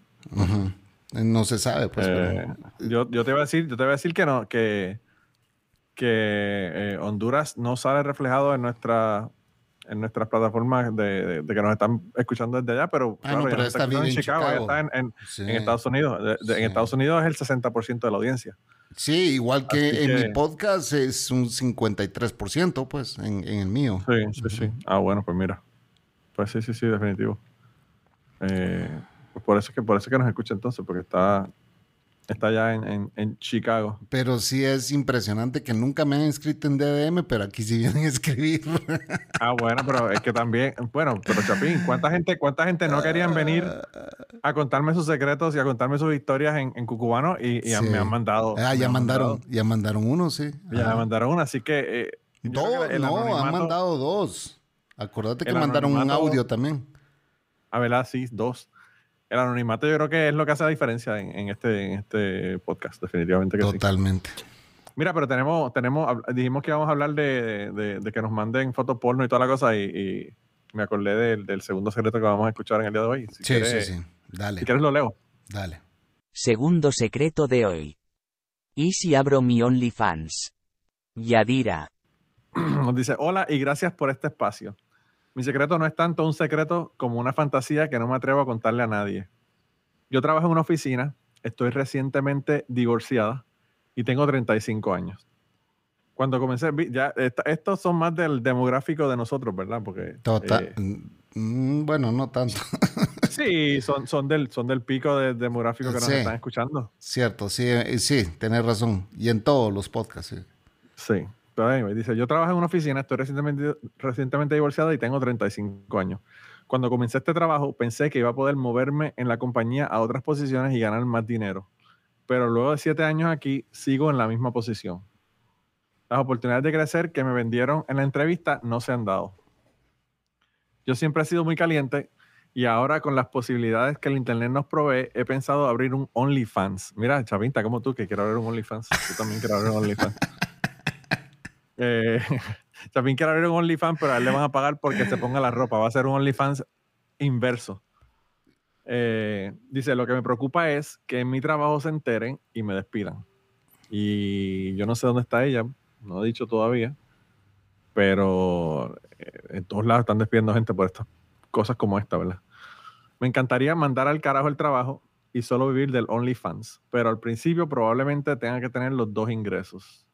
[SPEAKER 4] No se sabe, pues.
[SPEAKER 5] Eh,
[SPEAKER 4] pero-
[SPEAKER 5] yo, yo te voy a decir, yo te voy a decir que no, que, que eh, Honduras no sale reflejado en nuestra en nuestras plataformas de, de- de que nos están escuchando desde allá, pero,
[SPEAKER 4] Ah, no,
[SPEAKER 5] ya
[SPEAKER 4] pero
[SPEAKER 5] nos
[SPEAKER 4] está bien
[SPEAKER 5] en Chicago, ya
[SPEAKER 4] Chicago.
[SPEAKER 5] está en, en-
[SPEAKER 4] Sí.
[SPEAKER 5] en Estados Unidos. De- de-
[SPEAKER 4] Sí.
[SPEAKER 5] En Estados Unidos es el 60% de la audiencia.
[SPEAKER 4] Sí, igual que
[SPEAKER 5] Así
[SPEAKER 4] en
[SPEAKER 5] que-
[SPEAKER 4] mi podcast es un 53%, pues, en, en el mío.
[SPEAKER 5] Sí, sí, sí. Ah, bueno, pues mira. Pues sí, sí, sí, definitivo. Eh, pues por eso es que por eso es que nos escucha entonces, porque está, está allá en, en- en Chicago.
[SPEAKER 4] Pero sí es impresionante que nunca me han escrito en DDM, pero aquí sí vienen a escribir.
[SPEAKER 5] Ah, bueno, pero es que también, bueno, pero Chapín, ¿cuánta gente, cuánta gente no querían venir a contarme sus secretos y a contarme sus historias en, en Cucubano y, y
[SPEAKER 4] Sí.
[SPEAKER 5] me han mandado.
[SPEAKER 4] Ah, ya mandaron,
[SPEAKER 5] mandado-
[SPEAKER 4] ya mandaron uno, sí.
[SPEAKER 5] ya
[SPEAKER 4] Ah.
[SPEAKER 5] mandaron una, así que. eh,
[SPEAKER 4] Dos,
[SPEAKER 5] que
[SPEAKER 4] no, han mandado dos. Acordate que mandaron un audio también.
[SPEAKER 5] A verdad, sí, dos. El anonimato yo creo que es lo que hace la diferencia en, en este, en este podcast, definitivamente que sí.
[SPEAKER 4] Totalmente.
[SPEAKER 5] Mira, pero tenemos, tenemos, dijimos que íbamos a hablar de, de- de que nos manden fotos porno y toda la cosa y, y me acordé del, del segundo secreto que vamos a escuchar en el día de hoy. Si
[SPEAKER 4] Sí,
[SPEAKER 5] quieres,
[SPEAKER 4] sí, sí. Dale,
[SPEAKER 5] Si quieres lo leo.
[SPEAKER 4] dale.
[SPEAKER 7] Segundo secreto de hoy. ¿Y si abro mi OnlyFans? Yadira.
[SPEAKER 5] Nos dice, hola y gracias por este espacio. Mi secreto no es tanto un secreto como una fantasía que no me atrevo a contarle a nadie. Yo trabajo en una oficina, estoy recientemente divorciada y tengo 35 años. Cuando comencé, ya esta- estos son más del demográfico de nosotros, ¿verdad? Porque
[SPEAKER 4] Total.
[SPEAKER 5] eh,
[SPEAKER 4] Mm, bueno, no tanto.
[SPEAKER 5] sí, son, son, del, son del pico de- demográfico que nos
[SPEAKER 4] Sí.
[SPEAKER 5] están escuchando.
[SPEAKER 4] Cierto, sí, eh, sí, tenés razón. Y en todos los podcasts, sí.
[SPEAKER 5] Sí. Pero anyway, dice, yo trabajo en una oficina, estoy recientemente, recientemente divorciada y tengo 35 años. Cuando comencé este trabajo pensé que iba a poder moverme en la compañía a otras posiciones y ganar más dinero. Pero luego de siete años aquí sigo en la misma posición. Las oportunidades de crecer que me vendieron en la entrevista no se han dado. Yo siempre he sido muy caliente y ahora con las posibilidades que el Internet nos provee he pensado abrir un OnlyFans. Mira, Chavinta, como tú que quiero abrir un OnlyFans. Yo también quiero abrir un OnlyFans. Eh, Chapín quiere abrir un OnlyFans, pero a él le van a pagar porque se ponga la ropa. Va a ser un OnlyFans inverso. Eh, dice, lo que me preocupa es que en mi trabajo se enteren y me despidan. Y yo no sé dónde está ella, no he dicho todavía, pero eh, en todos lados están despidiendo gente por estas cosas como esta, ¿verdad? Me encantaría mandar al carajo el trabajo y solo vivir del OnlyFans, pero al principio probablemente tenga que tener los dos ingresos.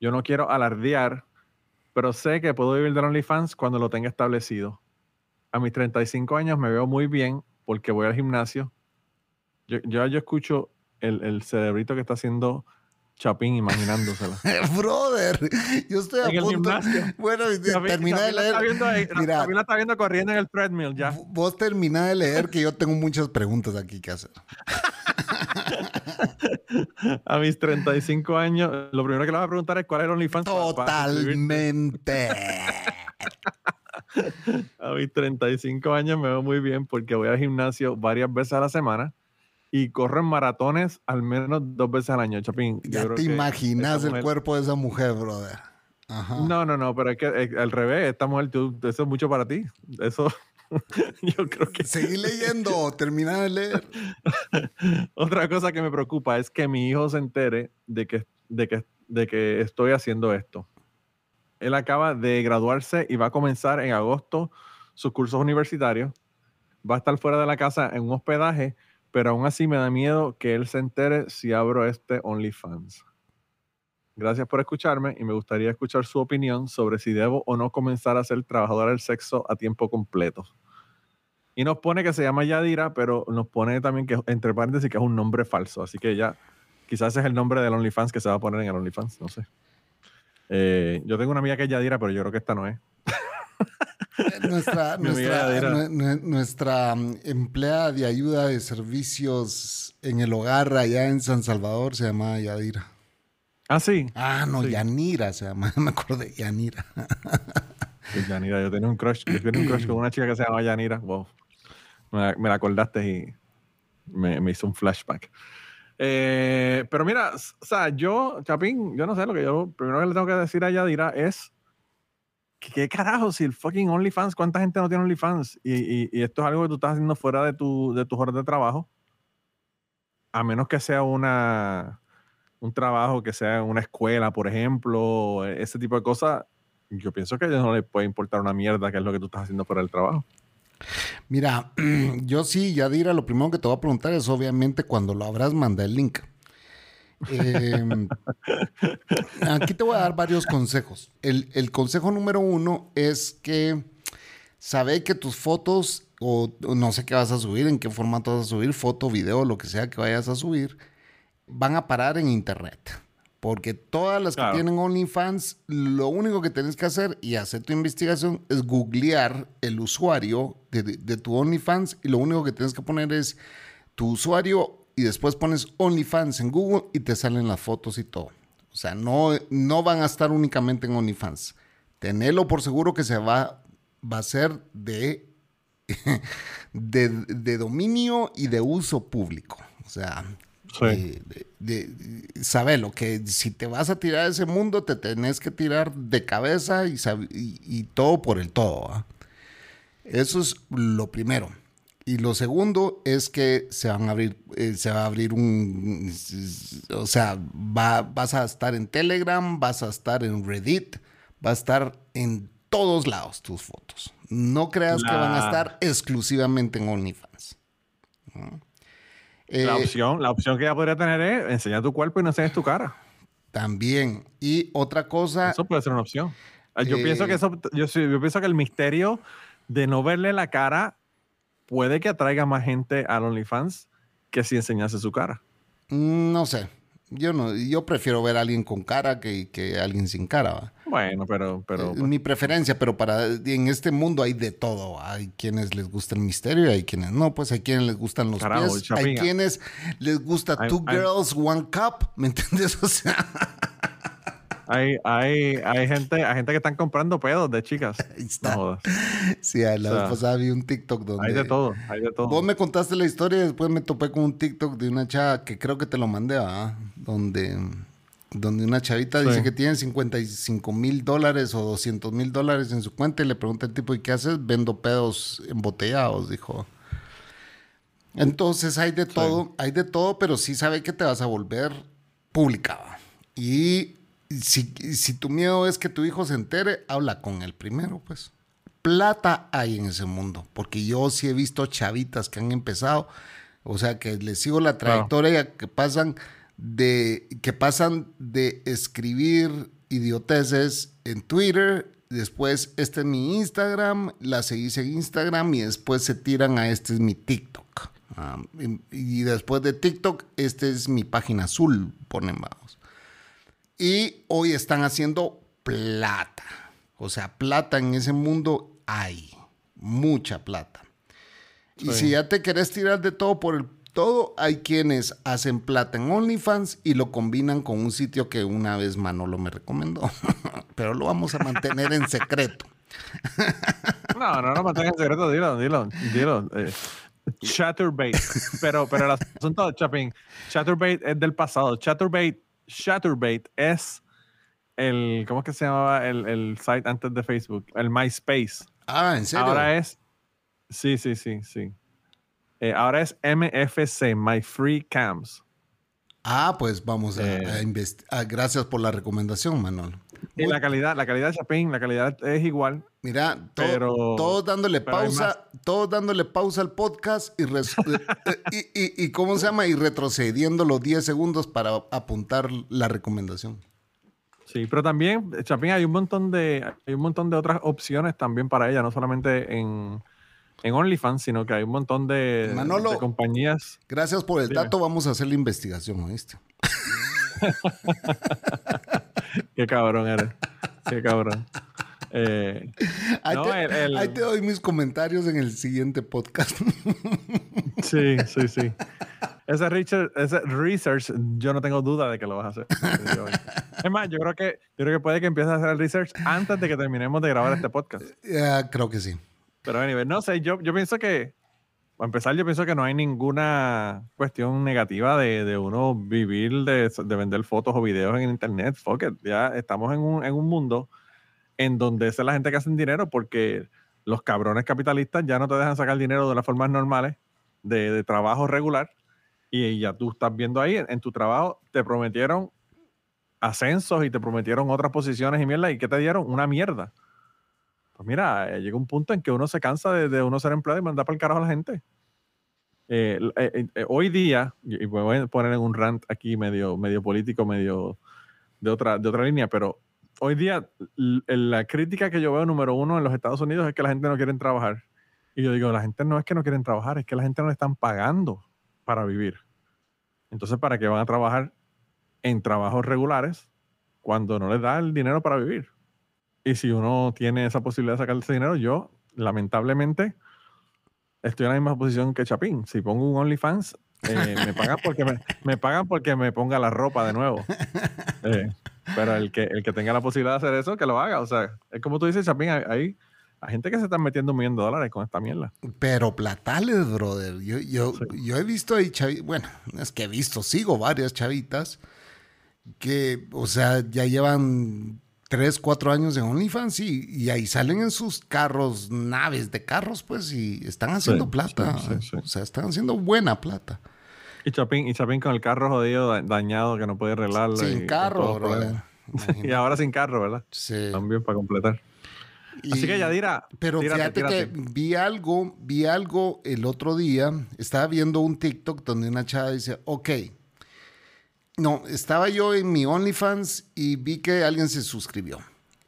[SPEAKER 5] Yo no quiero alardear, pero sé que puedo vivir del OnlyFans cuando lo tenga establecido. A mis 35 años me veo muy bien porque voy al gimnasio. Yo, yo, yo escucho el, el cerebrito que está haciendo Chapín imaginándosela.
[SPEAKER 4] Brother, yo estoy a
[SPEAKER 5] En el
[SPEAKER 4] punto.
[SPEAKER 5] gimnasio.
[SPEAKER 4] Bueno,
[SPEAKER 5] Chapín-
[SPEAKER 4] termina de
[SPEAKER 5] Chapín la está
[SPEAKER 4] leer.
[SPEAKER 5] viendo ahí,
[SPEAKER 4] Mira.
[SPEAKER 5] Chapín la está viendo corriendo en el treadmill ya.
[SPEAKER 4] Vos termina de leer que yo tengo muchas preguntas aquí que hacer.
[SPEAKER 5] A mis 35 años, lo primero que le voy a preguntar es cuál es el OnlyFans.
[SPEAKER 4] Totalmente.
[SPEAKER 5] A mis 35 años me veo muy bien porque voy al gimnasio varias veces a la semana y corro en maratones al menos dos veces al año, Chapín.
[SPEAKER 4] Ya te imaginas el cuerpo de esa mujer, brother. Ajá.
[SPEAKER 5] No, no, no, pero es que eh, al revés, esta mujer, tú- eso es mucho para ti. Eso, yo creo que
[SPEAKER 4] Seguí leyendo, termina de leer.
[SPEAKER 5] Otra cosa que me preocupa es que mi hijo se entere de que, de que, de que estoy haciendo esto. Él acaba de graduarse y va a comenzar en agosto sus cursos universitarios. Va a estar fuera de la casa en un hospedaje, pero aún así me da miedo que él se entere si abro este OnlyFans. Gracias por escucharme y me gustaría escuchar su opinión sobre si debo o no comenzar a ser trabajadora del sexo a tiempo completo. Y nos pone que se llama Yadira, pero nos pone también que, entre paréntesis, que es un nombre falso. Así que ya, quizás ese es el nombre del OnlyFans que se va a poner en el OnlyFans, no sé. Eh, yo tengo una amiga que es Yadira, pero yo creo que esta no es.
[SPEAKER 4] Nuestra,
[SPEAKER 5] amiga
[SPEAKER 4] nuestra, nuestra mm, empleada de ayuda de servicios en el hogar allá en San Salvador se llama Yadira.
[SPEAKER 5] Ah, sí.
[SPEAKER 4] Ah, no,
[SPEAKER 5] Sí.
[SPEAKER 4] Yanira se llama. Me acordé, Yanira.
[SPEAKER 5] Yanira, yo tenía un crush, yo tenía un crush con una chica que se llama Yanira. Wow. Me, la- me la acordaste y me, me hizo un flashback. Eh, pero mira, o sea, yo, Chapín, yo no sé, lo que yo primero que le tengo que decir a Yadira es que qué carajo, si el fucking OnlyFans, ¿cuánta gente no tiene OnlyFans? Y, y- y esto es algo que tú estás haciendo fuera de, tu, de tus horas de trabajo. A menos que sea una, un trabajo que sea en una escuela, por ejemplo, ese tipo de cosas, yo pienso que a ellos no les puede importar una mierda qué es lo que tú estás haciendo fuera del trabajo.
[SPEAKER 4] Mira, yo sí, Yadira, lo primero que te voy a preguntar es obviamente cuando lo abras, manda el link. Eh, aquí te voy a dar varios consejos. El, el consejo número uno es que sabe que tus fotos o o no sé qué vas a subir, en qué formato vas a subir, foto, video, lo que sea que vayas a subir, van a parar en internet. Porque todas las
[SPEAKER 5] Claro.
[SPEAKER 4] que tienen OnlyFans, lo único que tienes que hacer y hacer tu investigación es googlear el usuario de, de- de tu OnlyFans y lo único que tienes que poner es tu usuario y después pones OnlyFans en Google y te salen las fotos y todo. O sea, no, no van a estar únicamente en OnlyFans. Tenelo por seguro que se va, va a ser de, de, de dominio y de uso público. O sea,
[SPEAKER 5] Sí.
[SPEAKER 4] eh, de, de- sabelo, que si te vas a tirar a ese mundo, te tenés que tirar de cabeza y, sab- y- y todo por el todo. Eso es lo primero. Y lo segundo es que se van a abrir, eh, se va a abrir un, o sea, va- vas a estar en Telegram, vas a estar en Reddit, va a estar en todos lados tus fotos. No creas que van a estar exclusivamente en OnlyFans. ¿no?
[SPEAKER 5] La,
[SPEAKER 4] Eh,
[SPEAKER 5] opción, la opción que ella podría tener es enseñar tu cuerpo y no enseñes tu cara.
[SPEAKER 4] También. Y otra cosa,
[SPEAKER 5] Eso puede ser una opción. Ah, Yo
[SPEAKER 4] Eh,
[SPEAKER 5] pienso que eso, yo, yo pienso que el misterio de no verle la cara puede que atraiga más gente al OnlyFans que si enseñase su cara.
[SPEAKER 4] mm, no sé. Yo no, yo prefiero ver a alguien con cara que, que alguien sin cara. ¿va?
[SPEAKER 5] Bueno, pero, pero
[SPEAKER 4] Es mi preferencia, pero para en este mundo hay de todo. Hay quienes les gusta el misterio y hay quienes no. Pues hay quienes les gustan los
[SPEAKER 5] Carajo,
[SPEAKER 4] pies. Hay quienes les gusta two girls, one cup. ¿Me entiendes? O sea,
[SPEAKER 5] hay, hay, hay gente, hay gente que están comprando pedos de chicas.
[SPEAKER 4] ahí está.
[SPEAKER 5] No
[SPEAKER 4] sí, la
[SPEAKER 5] O sea,
[SPEAKER 4] vez pasada vi un TikTok donde...
[SPEAKER 5] Hay de todo, hay de todo.
[SPEAKER 4] Vos me contaste la historia y después me topé con un TikTok de una chava que creo que te lo mandé, ¿verdad? Donde, donde una chavita
[SPEAKER 5] Sí.
[SPEAKER 4] dice que tiene 55 mil dólares o 200 mil dólares en su cuenta y le pregunta al tipo, ¿y qué haces? Vendo pedos embotellados, dijo. Entonces hay de todo, hay de todo, pero sí sabe que te vas a volver pública. ¿va? Y si, si tu miedo es que tu hijo se entere, habla con él primero, pues. Plata hay en ese mundo, porque yo sí he visto chavitas que han empezado, o sea, que les sigo la trayectoria que pasan de que pasan de escribir idioteces en Twitter, después este es mi Instagram, la seguís en Instagram y después se tiran a este es mi TikTok. Y, y después de TikTok, este es mi página azul, ponen vamos. Y hoy están haciendo plata. O sea, plata en ese mundo hay. Mucha plata. Y si ya te querés tirar de todo por el todo, hay quienes hacen plata en OnlyFans y lo combinan con un sitio que una vez Manolo me recomendó. Pero lo vamos a mantener en secreto.
[SPEAKER 5] No, no, no mantengas en secreto, dilo, dilo, dilo. Eh, Chatterbait. Pero, pero el asunto de Chapin, Chatterbait es del pasado. Chatterbait, Chatterbait es el, ¿cómo es que se llamaba el, el site antes de Facebook? El MySpace.
[SPEAKER 4] Ah, ¿en serio?
[SPEAKER 5] Ahora es, sí, sí, sí, sí. Eh, ahora es MFC, My Free Cams.
[SPEAKER 4] Ah, pues vamos a,
[SPEAKER 5] Eh.
[SPEAKER 4] a investi- ah, gracias por la recomendación, Manolo.
[SPEAKER 5] Y la calidad, la calidad de Chapin, la calidad es igual.
[SPEAKER 4] Mira,
[SPEAKER 5] Pero-
[SPEAKER 4] todos dándole
[SPEAKER 5] pero
[SPEAKER 4] pausa, todos dándole pausa al podcast y, eh, y, y- y ¿cómo se llama? Y retrocediendo los 10 segundos para apuntar la recomendación.
[SPEAKER 5] Sí, pero también, Chapin, hay un montón de, hay un montón de otras opciones también para ella, no solamente en, en OnlyFans, sino que hay un montón de,
[SPEAKER 4] Manolo.
[SPEAKER 5] de compañías.
[SPEAKER 4] Gracias por el
[SPEAKER 5] Dime.
[SPEAKER 4] dato, vamos a hacer la investigación, ¿oíste?
[SPEAKER 5] Qué cabrón eres. Qué cabrón. Eh,
[SPEAKER 4] Ahí,
[SPEAKER 5] No,
[SPEAKER 4] te,
[SPEAKER 5] el- el-
[SPEAKER 4] ahí te doy mis comentarios en el siguiente podcast.
[SPEAKER 5] sí, sí, sí. Ese research, ese research, yo no tengo duda de que lo vas a hacer. Es más, yo creo que, yo creo que puede que empieces a hacer el research antes de que terminemos de grabar este podcast.
[SPEAKER 4] Ya, creo que sí.
[SPEAKER 5] Pero anyway, no sé, yo, yo pienso que, para empezar, yo pienso que no hay ninguna cuestión negativa de, de uno vivir de, de vender fotos o videos en internet. Fuck it, ya estamos en un, en un mundo en donde es la gente que hacen dinero porque los cabrones capitalistas ya no te dejan sacar dinero de las formas normales de, de trabajo regular y ya tú estás viendo ahí en, en tu trabajo te prometieron ascensos y te prometieron otras posiciones y mierda y ¿qué te dieron? Una mierda. Pues mira, eh, llega un punto en que uno se cansa de, de uno ser empleado y mandar para el carajo a la gente. Eh, eh, hoy día, y me voy a poner en un rant aquí medio, medio político, medio de otra, de otra línea, pero hoy día la crítica que yo veo número uno en los Estados Unidos es que la gente no quiere trabajar. Y yo digo, la gente no es que no quieren trabajar, es que la gente no le están pagando para vivir. Entonces, ¿para qué van a trabajar en trabajos regulares cuando no les da el dinero para vivir? Y si uno tiene esa posibilidad de sacar ese dinero, yo, lamentablemente, estoy en la misma posición que Chapín. Si pongo un OnlyFans, eh, me pagan porque me, me pagan porque me ponga la ropa de nuevo. Eh, pero el que, el que tenga la posibilidad de hacer eso, que lo haga. O sea, es como tú dices, Chapín, hay, hay, gente que se está metiendo un millón de dólares con esta mierda.
[SPEAKER 4] Pero platales, brother. Yo, yo,
[SPEAKER 5] Sí.
[SPEAKER 4] yo he visto ahí chavitas, bueno, no es que he visto, sigo varias chavitas que, o sea, ya llevan tres, cuatro años en OnlyFans y, y ahí salen en sus carros, naves de carros, pues, y están haciendo
[SPEAKER 5] Sí,
[SPEAKER 4] plata.
[SPEAKER 5] sí, sí, sí.
[SPEAKER 4] O sea, están haciendo buena plata.
[SPEAKER 5] Y Chapín, y Chapín con el carro jodido, da- dañado, que no puede arreglarlo.
[SPEAKER 4] Sin carro,
[SPEAKER 5] problemas. Y ahora sin carro, ¿verdad?
[SPEAKER 4] Sí.
[SPEAKER 5] También para completar. Así que Yadira.
[SPEAKER 4] Pero
[SPEAKER 5] tírate,
[SPEAKER 4] fíjate
[SPEAKER 5] tírate.
[SPEAKER 4] que vi algo, vi algo el otro día, estaba viendo un TikTok donde una chava dice, ok, no, estaba yo en mi OnlyFans y vi que alguien se suscribió.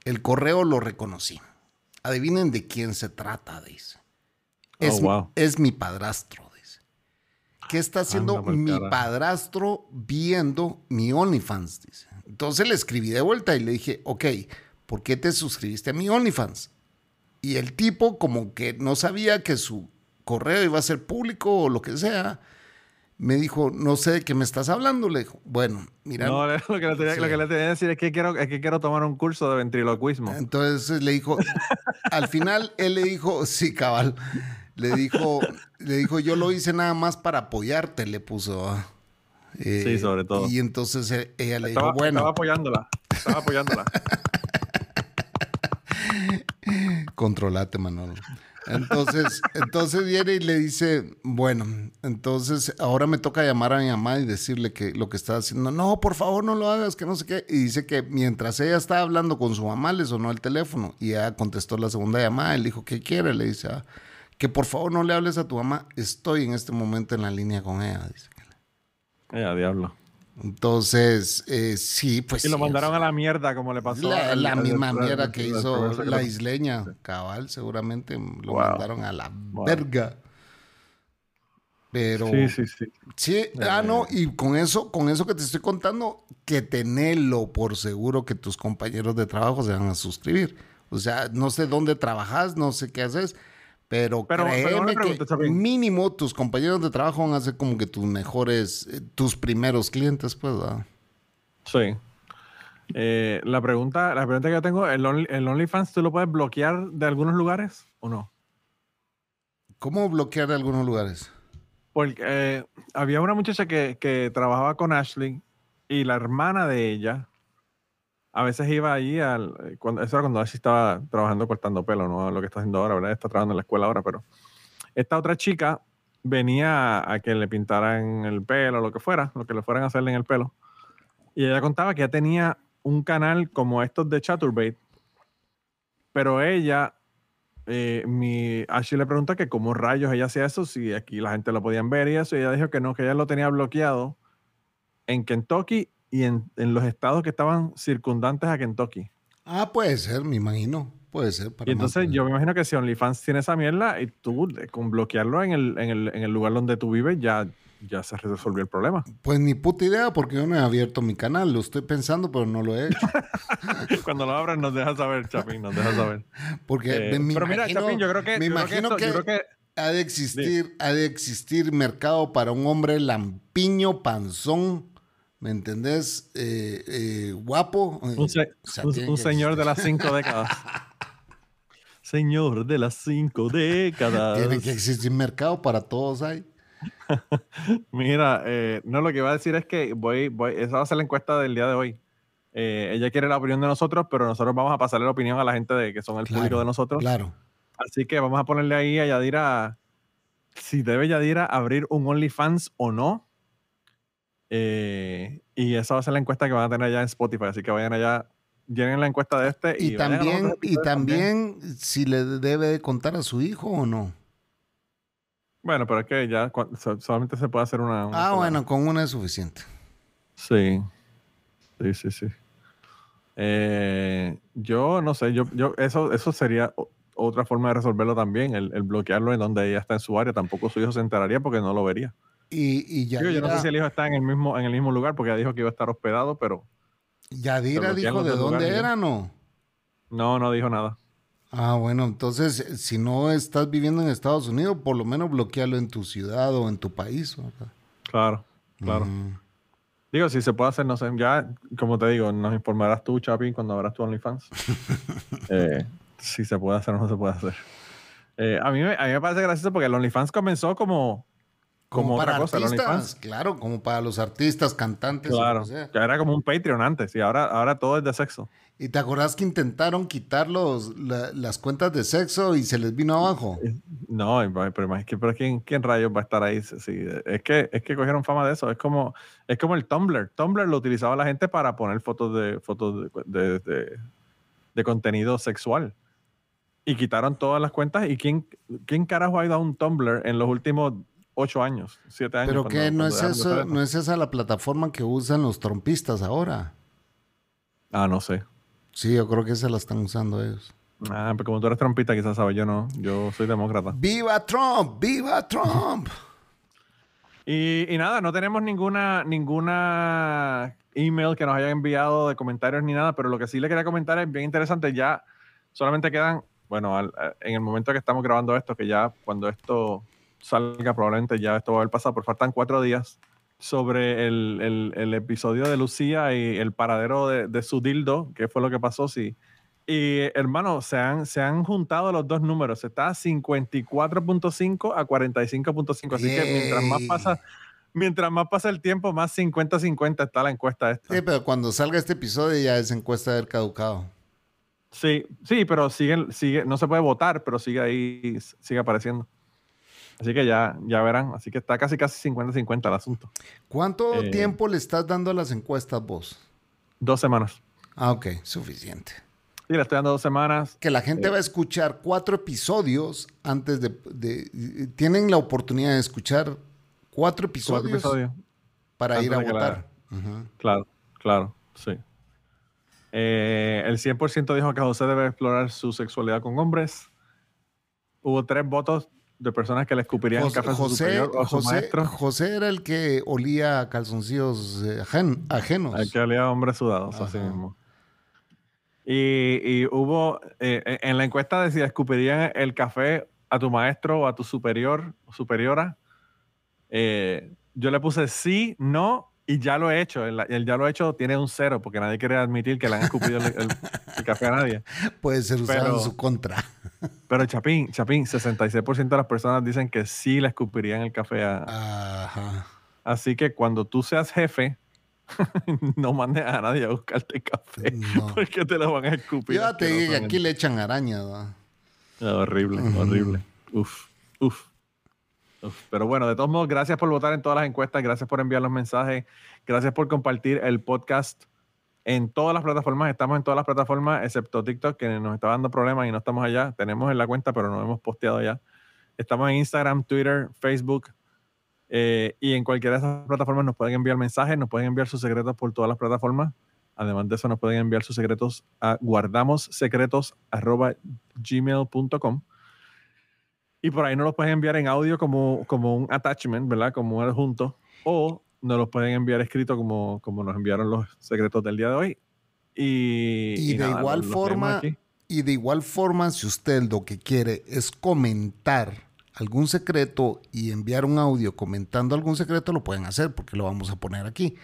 [SPEAKER 4] El correo lo reconocí. Adivinen de quién se trata, dice.
[SPEAKER 5] Oh,
[SPEAKER 4] Es,
[SPEAKER 5] wow.
[SPEAKER 4] es mi padrastro, dice. ¿Qué está haciendo
[SPEAKER 5] Anda pa'l
[SPEAKER 4] mi padrastro viendo mi OnlyFans? Dice. Entonces le escribí de vuelta y le dije, ok, ¿por qué te suscribiste a mi OnlyFans? Y el tipo como que no sabía que su correo iba a ser público o lo que sea, me dijo, no sé de qué me estás hablando. Le dijo, bueno, mira.
[SPEAKER 5] No, lo que, le tenía,
[SPEAKER 4] Sí.
[SPEAKER 5] lo que le tenía que decir es que, quiero, es que quiero tomar un curso de ventriloquismo.
[SPEAKER 4] Entonces le dijo, al final él le dijo, sí, cabal, le dijo, le dijo, yo lo hice nada más para apoyarte, le puso. ah. Eh,
[SPEAKER 5] Sí, sobre todo.
[SPEAKER 4] Y entonces eh, ella le dijo,
[SPEAKER 5] Estaba,
[SPEAKER 4] bueno,
[SPEAKER 5] estaba apoyándola. Estaba apoyándola.
[SPEAKER 4] controlate, Manolo. Entonces, entonces viene y le dice, bueno, entonces ahora me toca llamar a mi mamá y decirle que lo que está haciendo, no, por favor no lo hagas, que no sé qué. Y dice que mientras ella estaba hablando con su mamá, le sonó el teléfono y ella contestó la segunda llamada. Él dijo, ¿qué quiere? Le dice, "Ah, que por favor no le hables a tu mamá, estoy en este momento en la línea con ella. Dice.
[SPEAKER 5] Eh, a diablo.
[SPEAKER 4] Entonces, eh, sí, pues...
[SPEAKER 5] Y lo mandaron a la mierda, como le pasó.
[SPEAKER 4] la, la
[SPEAKER 5] al-
[SPEAKER 4] misma
[SPEAKER 5] al-
[SPEAKER 4] mierda
[SPEAKER 5] al-
[SPEAKER 4] que hizo la isleña, cabal, seguramente lo
[SPEAKER 5] Wow.
[SPEAKER 4] mandaron a la
[SPEAKER 5] Wow.
[SPEAKER 4] verga. Pero
[SPEAKER 5] Sí, sí, sí.
[SPEAKER 4] sí, ah, no, y con eso, con eso que te estoy contando, que tenelo por seguro que tus compañeros de trabajo se van a suscribir. O sea, no sé dónde trabajas, no sé qué haces, pero,
[SPEAKER 5] Pero-
[SPEAKER 4] créeme que
[SPEAKER 5] pregunta, Chapín.
[SPEAKER 4] mínimo tus compañeros de trabajo van a ser como que tus mejores, eh, tus primeros clientes, pues, ¿verdad?
[SPEAKER 5] Sí. Eh, la, pregunta, la pregunta que yo tengo, ¿el, Only- ¿el OnlyFans tú lo puedes bloquear de algunos lugares o no?
[SPEAKER 4] ¿Cómo bloquear de algunos lugares?
[SPEAKER 5] Porque eh, había una muchacha que, que trabajaba con Ashley y la hermana de ella a veces iba allí al. eh, Cuando, eso era cuando Ashley estaba trabajando cortando pelo, no lo que está haciendo ahora, ¿verdad? Está trabajando en la escuela ahora, pero esta otra chica venía a, que le pintaran el pelo, lo que fuera, lo que le fueran a hacerle en el pelo. Y ella contaba que ya tenía un canal como estos de Chaturbate, pero ella eh, mi Ashley le pregunta que cómo rayos ella hacía eso, si aquí la gente lo podían ver y eso, y ella dijo que no, que ella lo tenía bloqueado en Kentucky y en, en los estados que estaban circundantes a Kentucky.
[SPEAKER 4] Ah, puede ser, me imagino. Puede ser. para
[SPEAKER 5] Y entonces yo me imagino que si OnlyFans tiene esa mierda y tú de- con bloquearlo en el, en el, en el lugar donde tú vives ya, ya se resolvió el problema.
[SPEAKER 4] Pues ni puta idea porque yo no he abierto mi canal. Lo estoy pensando, pero no lo he hecho.
[SPEAKER 5] Cuando lo abran nos deja saber, Chapín, nos deja saber.
[SPEAKER 4] Porque
[SPEAKER 5] Eh,
[SPEAKER 4] me
[SPEAKER 5] pero mira, Chapín, yo creo que,
[SPEAKER 4] me
[SPEAKER 5] que
[SPEAKER 4] imagino
[SPEAKER 5] esto-
[SPEAKER 4] que, ha de existir, ha de existir mercado para un hombre lampiño, panzón, ¿me entendés? Eh, eh, guapo.
[SPEAKER 5] Un,
[SPEAKER 4] O sea,
[SPEAKER 5] un- un
[SPEAKER 4] que
[SPEAKER 5] señor de las cinco décadas. Señor de las cinco décadas.
[SPEAKER 4] Tiene que existir mercado para todos ahí.
[SPEAKER 5] Mira, eh, no, lo que iba a decir es que voy, voy, esa va a ser la encuesta del día de hoy. Eh, ella quiere la opinión de nosotros, pero nosotros vamos a pasarle la opinión a la gente de que son el
[SPEAKER 4] Claro,
[SPEAKER 5] público de nosotros.
[SPEAKER 4] Claro.
[SPEAKER 5] Así que vamos a ponerle ahí a Yadira si debe Yadira abrir un OnlyFans o no. Eh, y esa va a ser la encuesta que van a tener allá en Spotify. Así que vayan allá, llenen la encuesta de este. Y,
[SPEAKER 4] también, y también si le debe de contar a su hijo o no.
[SPEAKER 5] Bueno, pero es que ya solamente se puede hacer una. una
[SPEAKER 4] Ah, bueno, con una es suficiente.
[SPEAKER 5] Sí. Sí, sí, sí. Eh, yo no sé, yo, yo eso, eso sería otra forma de resolverlo también, el, el bloquearlo en donde ella está en su área. Tampoco su hijo se enteraría porque no lo vería.
[SPEAKER 4] Y, y
[SPEAKER 5] Digo, yo no sé
[SPEAKER 4] Yadira,
[SPEAKER 5] si el hijo está en el mismo, en el mismo lugar porque ella dijo que iba a estar hospedado, pero
[SPEAKER 4] Yadira dijo de dónde
[SPEAKER 5] ¿ya?
[SPEAKER 4] era, ¿no?
[SPEAKER 5] no, no dijo nada.
[SPEAKER 4] Ah, bueno, entonces, eh, si no estás viviendo en Estados Unidos, por lo menos bloquealo en tu ciudad o en tu país. ¿verdad?
[SPEAKER 5] Claro, claro.
[SPEAKER 4] Mm.
[SPEAKER 5] Digo, si se puede hacer, no sé. Ya, como te digo, nos informarás tú, Chapi, cuando abras tu OnlyFans. eh, si se puede hacer o no se puede hacer. Eh, a, mí, a mí me parece gracioso porque el OnlyFans comenzó como, como,
[SPEAKER 4] Como
[SPEAKER 5] otra
[SPEAKER 4] para
[SPEAKER 5] cosa. El
[SPEAKER 4] artistas,
[SPEAKER 5] OnlyFans.
[SPEAKER 4] claro, como para los artistas, cantantes.
[SPEAKER 5] Claro, era como un Patreon antes y ahora, ahora todo es de sexo.
[SPEAKER 4] ¿Y te acordás que intentaron quitar los, la- las cuentas de sexo y se les vino abajo?
[SPEAKER 5] No, pero, pero ¿quién, ¿quién rayos va a estar ahí? Sí, es, que, es que cogieron fama de eso. Es como, es como el Tumblr. Tumblr lo utilizaba la gente para poner fotos de fotos de, de- de- de contenido sexual. Y quitaron todas las cuentas. ¿Y quién, quién carajo ha ido a un Tumblr en los últimos ocho años, siete años?
[SPEAKER 4] Pero que no es eso, no es esa la plataforma que usan los trompistas ahora.
[SPEAKER 5] Ah, no sé.
[SPEAKER 4] Sí, yo creo que esa la están usando ellos.
[SPEAKER 5] Ah, pero como tú eres trompista, quizás sabes, yo no. Yo soy demócrata.
[SPEAKER 4] ¡Viva Trump! ¡Viva Trump!
[SPEAKER 5] Y, y nada, no tenemos ninguna, ninguna email que nos hayan enviado de comentarios ni nada, pero lo que sí le quería comentar es bien interesante. Ya solamente quedan, bueno, al- en el momento que estamos grabando esto, que ya cuando esto salga, probablemente ya esto va a haber pasado, pero faltan cuatro días sobre el, el- el episodio de Lucía y el paradero de, de su dildo, que fue lo que pasó, sí. Y hermano, se han, se han juntado los dos números. Está 54.5 a 45.5. Así que mientras más pasa, mientras más pasa el tiempo, más 50-50 está la encuesta esta.
[SPEAKER 4] Sí, pero cuando salga este episodio ya esa encuesta de haber caducado.
[SPEAKER 5] Sí, sí, pero sigue, sigue, no se puede votar, pero sigue ahí, sigue apareciendo. Así que ya, ya verán. Así que está casi casi 50-50 el asunto.
[SPEAKER 4] ¿Cuánto
[SPEAKER 5] Eh.
[SPEAKER 4] tiempo le estás dando a las encuestas vos?
[SPEAKER 5] Dos semanas.
[SPEAKER 4] Ah, ok, suficiente.
[SPEAKER 5] Sí, le estoy dando dos semanas.
[SPEAKER 4] Que la gente va a escuchar cuatro episodios antes de, de- Tienen la oportunidad de escuchar cuatro episodios,
[SPEAKER 5] Cuatro episodios.
[SPEAKER 4] para ir a
[SPEAKER 5] la-
[SPEAKER 4] votar.
[SPEAKER 5] Claro, claro, sí. Eh, el 100% dijo que José debe explorar su sexualidad con hombres. Hubo tres votos de personas que le escupirían el
[SPEAKER 4] José,
[SPEAKER 5] café a su superior o a su
[SPEAKER 4] José-
[SPEAKER 5] maestro.
[SPEAKER 4] José era el que olía a calzoncillos eh, ajen- ajenos.
[SPEAKER 5] Hay que olía a hombres sudados, así mismo. Y, y hubo, eh, eh, en la encuesta decía, ¿escupirían el café a tu maestro o a tu superior o superiora? Eh, yo le puse sí, no, y ya lo he hecho. El, el ya lo he hecho tiene un cero, porque nadie quiere admitir que le han escupido el, el- el café a nadie.
[SPEAKER 4] Puede ser usado
[SPEAKER 5] Pero-
[SPEAKER 4] en su contra.
[SPEAKER 5] Pero Chapín, Chapín, 66% de las personas dicen que sí le escupirían el café a...
[SPEAKER 4] Ajá.
[SPEAKER 5] Así que cuando tú seas jefe, no mandes a nadie a buscarte café,
[SPEAKER 4] No.
[SPEAKER 5] porque te lo van a escupir.
[SPEAKER 4] Yo te
[SPEAKER 5] asquerosamente.
[SPEAKER 4] aquí le echan arañas. ¿va?
[SPEAKER 5] Ah, horrible, horrible. Uf, uf, Pero bueno, de todos modos, gracias por votar en todas las encuestas, gracias por enviar los mensajes, gracias por compartir el podcast en todas las plataformas. Estamos en todas las plataformas, excepto TikTok, que nos está dando problemas y no estamos allá. Tenemos en la cuenta, pero no hemos posteado allá. Estamos en Instagram, Twitter, Facebook. eh, y en cualquiera de esas plataformas nos pueden enviar mensajes, nos pueden enviar sus secretos por todas las plataformas. Además de eso, nos pueden enviar sus secretos a guardamossecretos.gmail.com y por ahí nos los pueden enviar en audio como, como un attachment, ¿verdad? Como un adjunto. O nos los pueden enviar escrito como, como nos enviaron los secretos del día de hoy. Y,
[SPEAKER 4] Y de
[SPEAKER 5] nada,
[SPEAKER 4] igual forma, y de igual forma, si usted lo que quiere es comentar algún secreto y enviar un audio comentando algún secreto, lo pueden hacer porque lo vamos a poner aquí.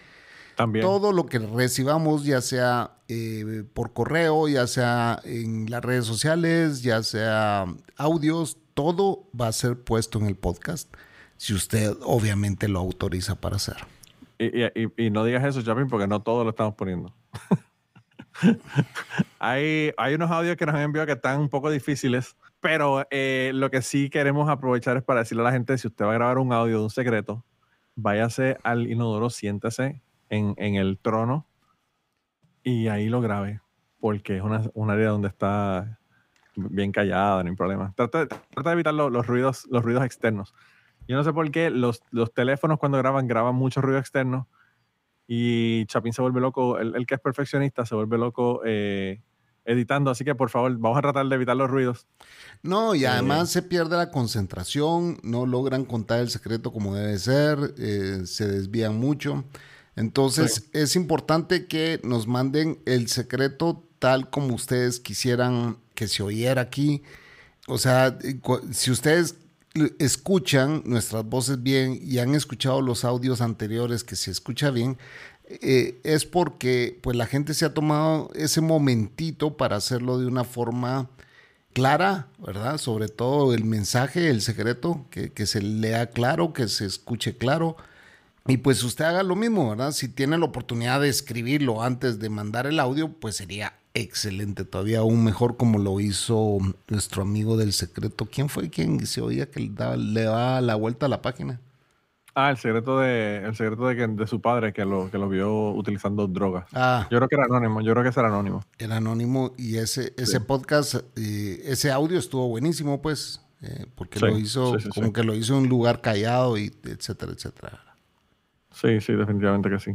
[SPEAKER 5] También.
[SPEAKER 4] Todo lo que recibamos, ya sea eh, por correo, ya sea en las redes sociales, ya sea audios, todo va a ser puesto en el podcast si usted obviamente lo autoriza para hacer.
[SPEAKER 5] Y, no digas eso, Chapin, porque no todo lo estamos poniendo. hay, unos audios que nos han enviado que están un poco difíciles, pero eh, lo que sí queremos aprovechar es para decirle a la gente, si usted va a grabar un audio de un secreto, váyase al inodoro, siéntese en, en el trono y ahí lo grabe, porque es una, un área donde está bien callada, no hay problema. Trata, trata de evitar lo- los, ruidos, los ruidos externos. Yo no sé por qué los, los teléfonos cuando graban graban mucho ruido externo y Chapín se vuelve loco, el, el que es perfeccionista se vuelve loco eh, editando, así que por favor vamos a tratar de evitar los ruidos.
[SPEAKER 4] No, y
[SPEAKER 5] Eh,
[SPEAKER 4] además se pierde la concentración, no logran contar el secreto como debe ser, eh, se desvían mucho. Entonces es importante que nos manden el secreto tal como ustedes quisieran que se oyera aquí. O sea, eh, si ustedes escuchan nuestras voces bien y han escuchado los audios anteriores que se escucha bien, eh, es porque pues la gente se ha tomado ese momentito para hacerlo de una forma clara, ¿verdad? Sobre todo el mensaje, el secreto, que, que se lea claro, que se escuche claro. Y pues usted haga lo mismo, ¿verdad? Si tiene la oportunidad de escribirlo antes de mandar el audio, pues sería excelente, todavía aún mejor como lo hizo nuestro amigo del secreto. ¿Quién fue quien se oía que le daba, le daba la vuelta a la página?
[SPEAKER 5] Ah, el secreto de, el secreto de, que, de su padre que lo, que lo vio utilizando drogas.
[SPEAKER 4] Ah,
[SPEAKER 5] Yo creo que era anónimo, yo creo que ese era anónimo.
[SPEAKER 4] era anónimo y ese, ese podcast, eh, ese audio estuvo buenísimo, pues, eh, porque
[SPEAKER 5] Sí,
[SPEAKER 4] lo hizo,
[SPEAKER 5] sí,
[SPEAKER 4] como que lo hizo en un lugar callado y etcétera, etcétera.
[SPEAKER 5] Sí, sí, definitivamente que sí.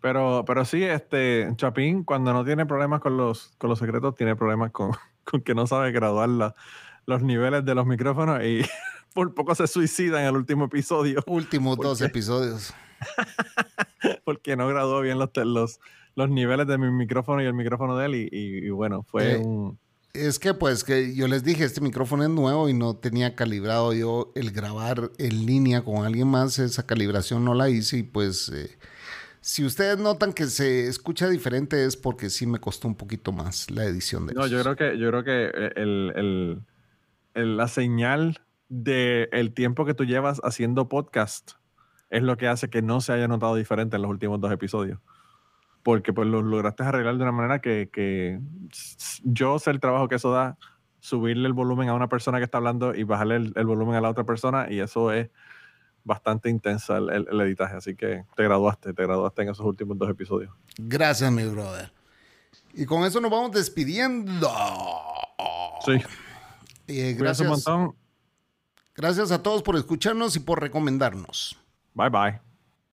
[SPEAKER 5] Pero, pero sí, este Chapín, cuando no tiene problemas con los, con los secretos, tiene problemas con, con que no sabe graduar la- los niveles de los micrófonos y por poco se suicida en el último episodio
[SPEAKER 4] Últimos
[SPEAKER 5] ¿Por
[SPEAKER 4] dos episodios.
[SPEAKER 5] porque no graduó bien los, los, los niveles de mi micrófono y el micrófono de él y, y- y bueno, fue
[SPEAKER 4] Eh,
[SPEAKER 5] un...
[SPEAKER 4] Es que pues que yo les dije, este micrófono es nuevo y no tenía calibrado yo el grabar en línea con alguien más, esa calibración no la hice y pues eh, si ustedes notan que se escucha diferente es porque sí me costó un poquito más la edición de
[SPEAKER 5] No, yo creo que, yo creo que el, el- el- la señal del el tiempo que tú llevas haciendo podcast es lo que hace que no se haya notado diferente en los últimos dos episodios. porque pues lo lograste arreglar de una manera que, que yo sé el trabajo que eso da, subirle el volumen a una persona que está hablando y bajarle el, el volumen a la otra persona y eso es bastante intensa el, el- el editaje, así que te graduaste, te graduaste en esos últimos dos episodios.
[SPEAKER 4] Gracias, mi brother. Y con eso nos vamos despidiendo.
[SPEAKER 5] Sí,
[SPEAKER 4] Eh,
[SPEAKER 5] un
[SPEAKER 4] gracias,
[SPEAKER 5] montón.
[SPEAKER 4] gracias a todos por escucharnos y por recomendarnos.
[SPEAKER 5] Bye bye.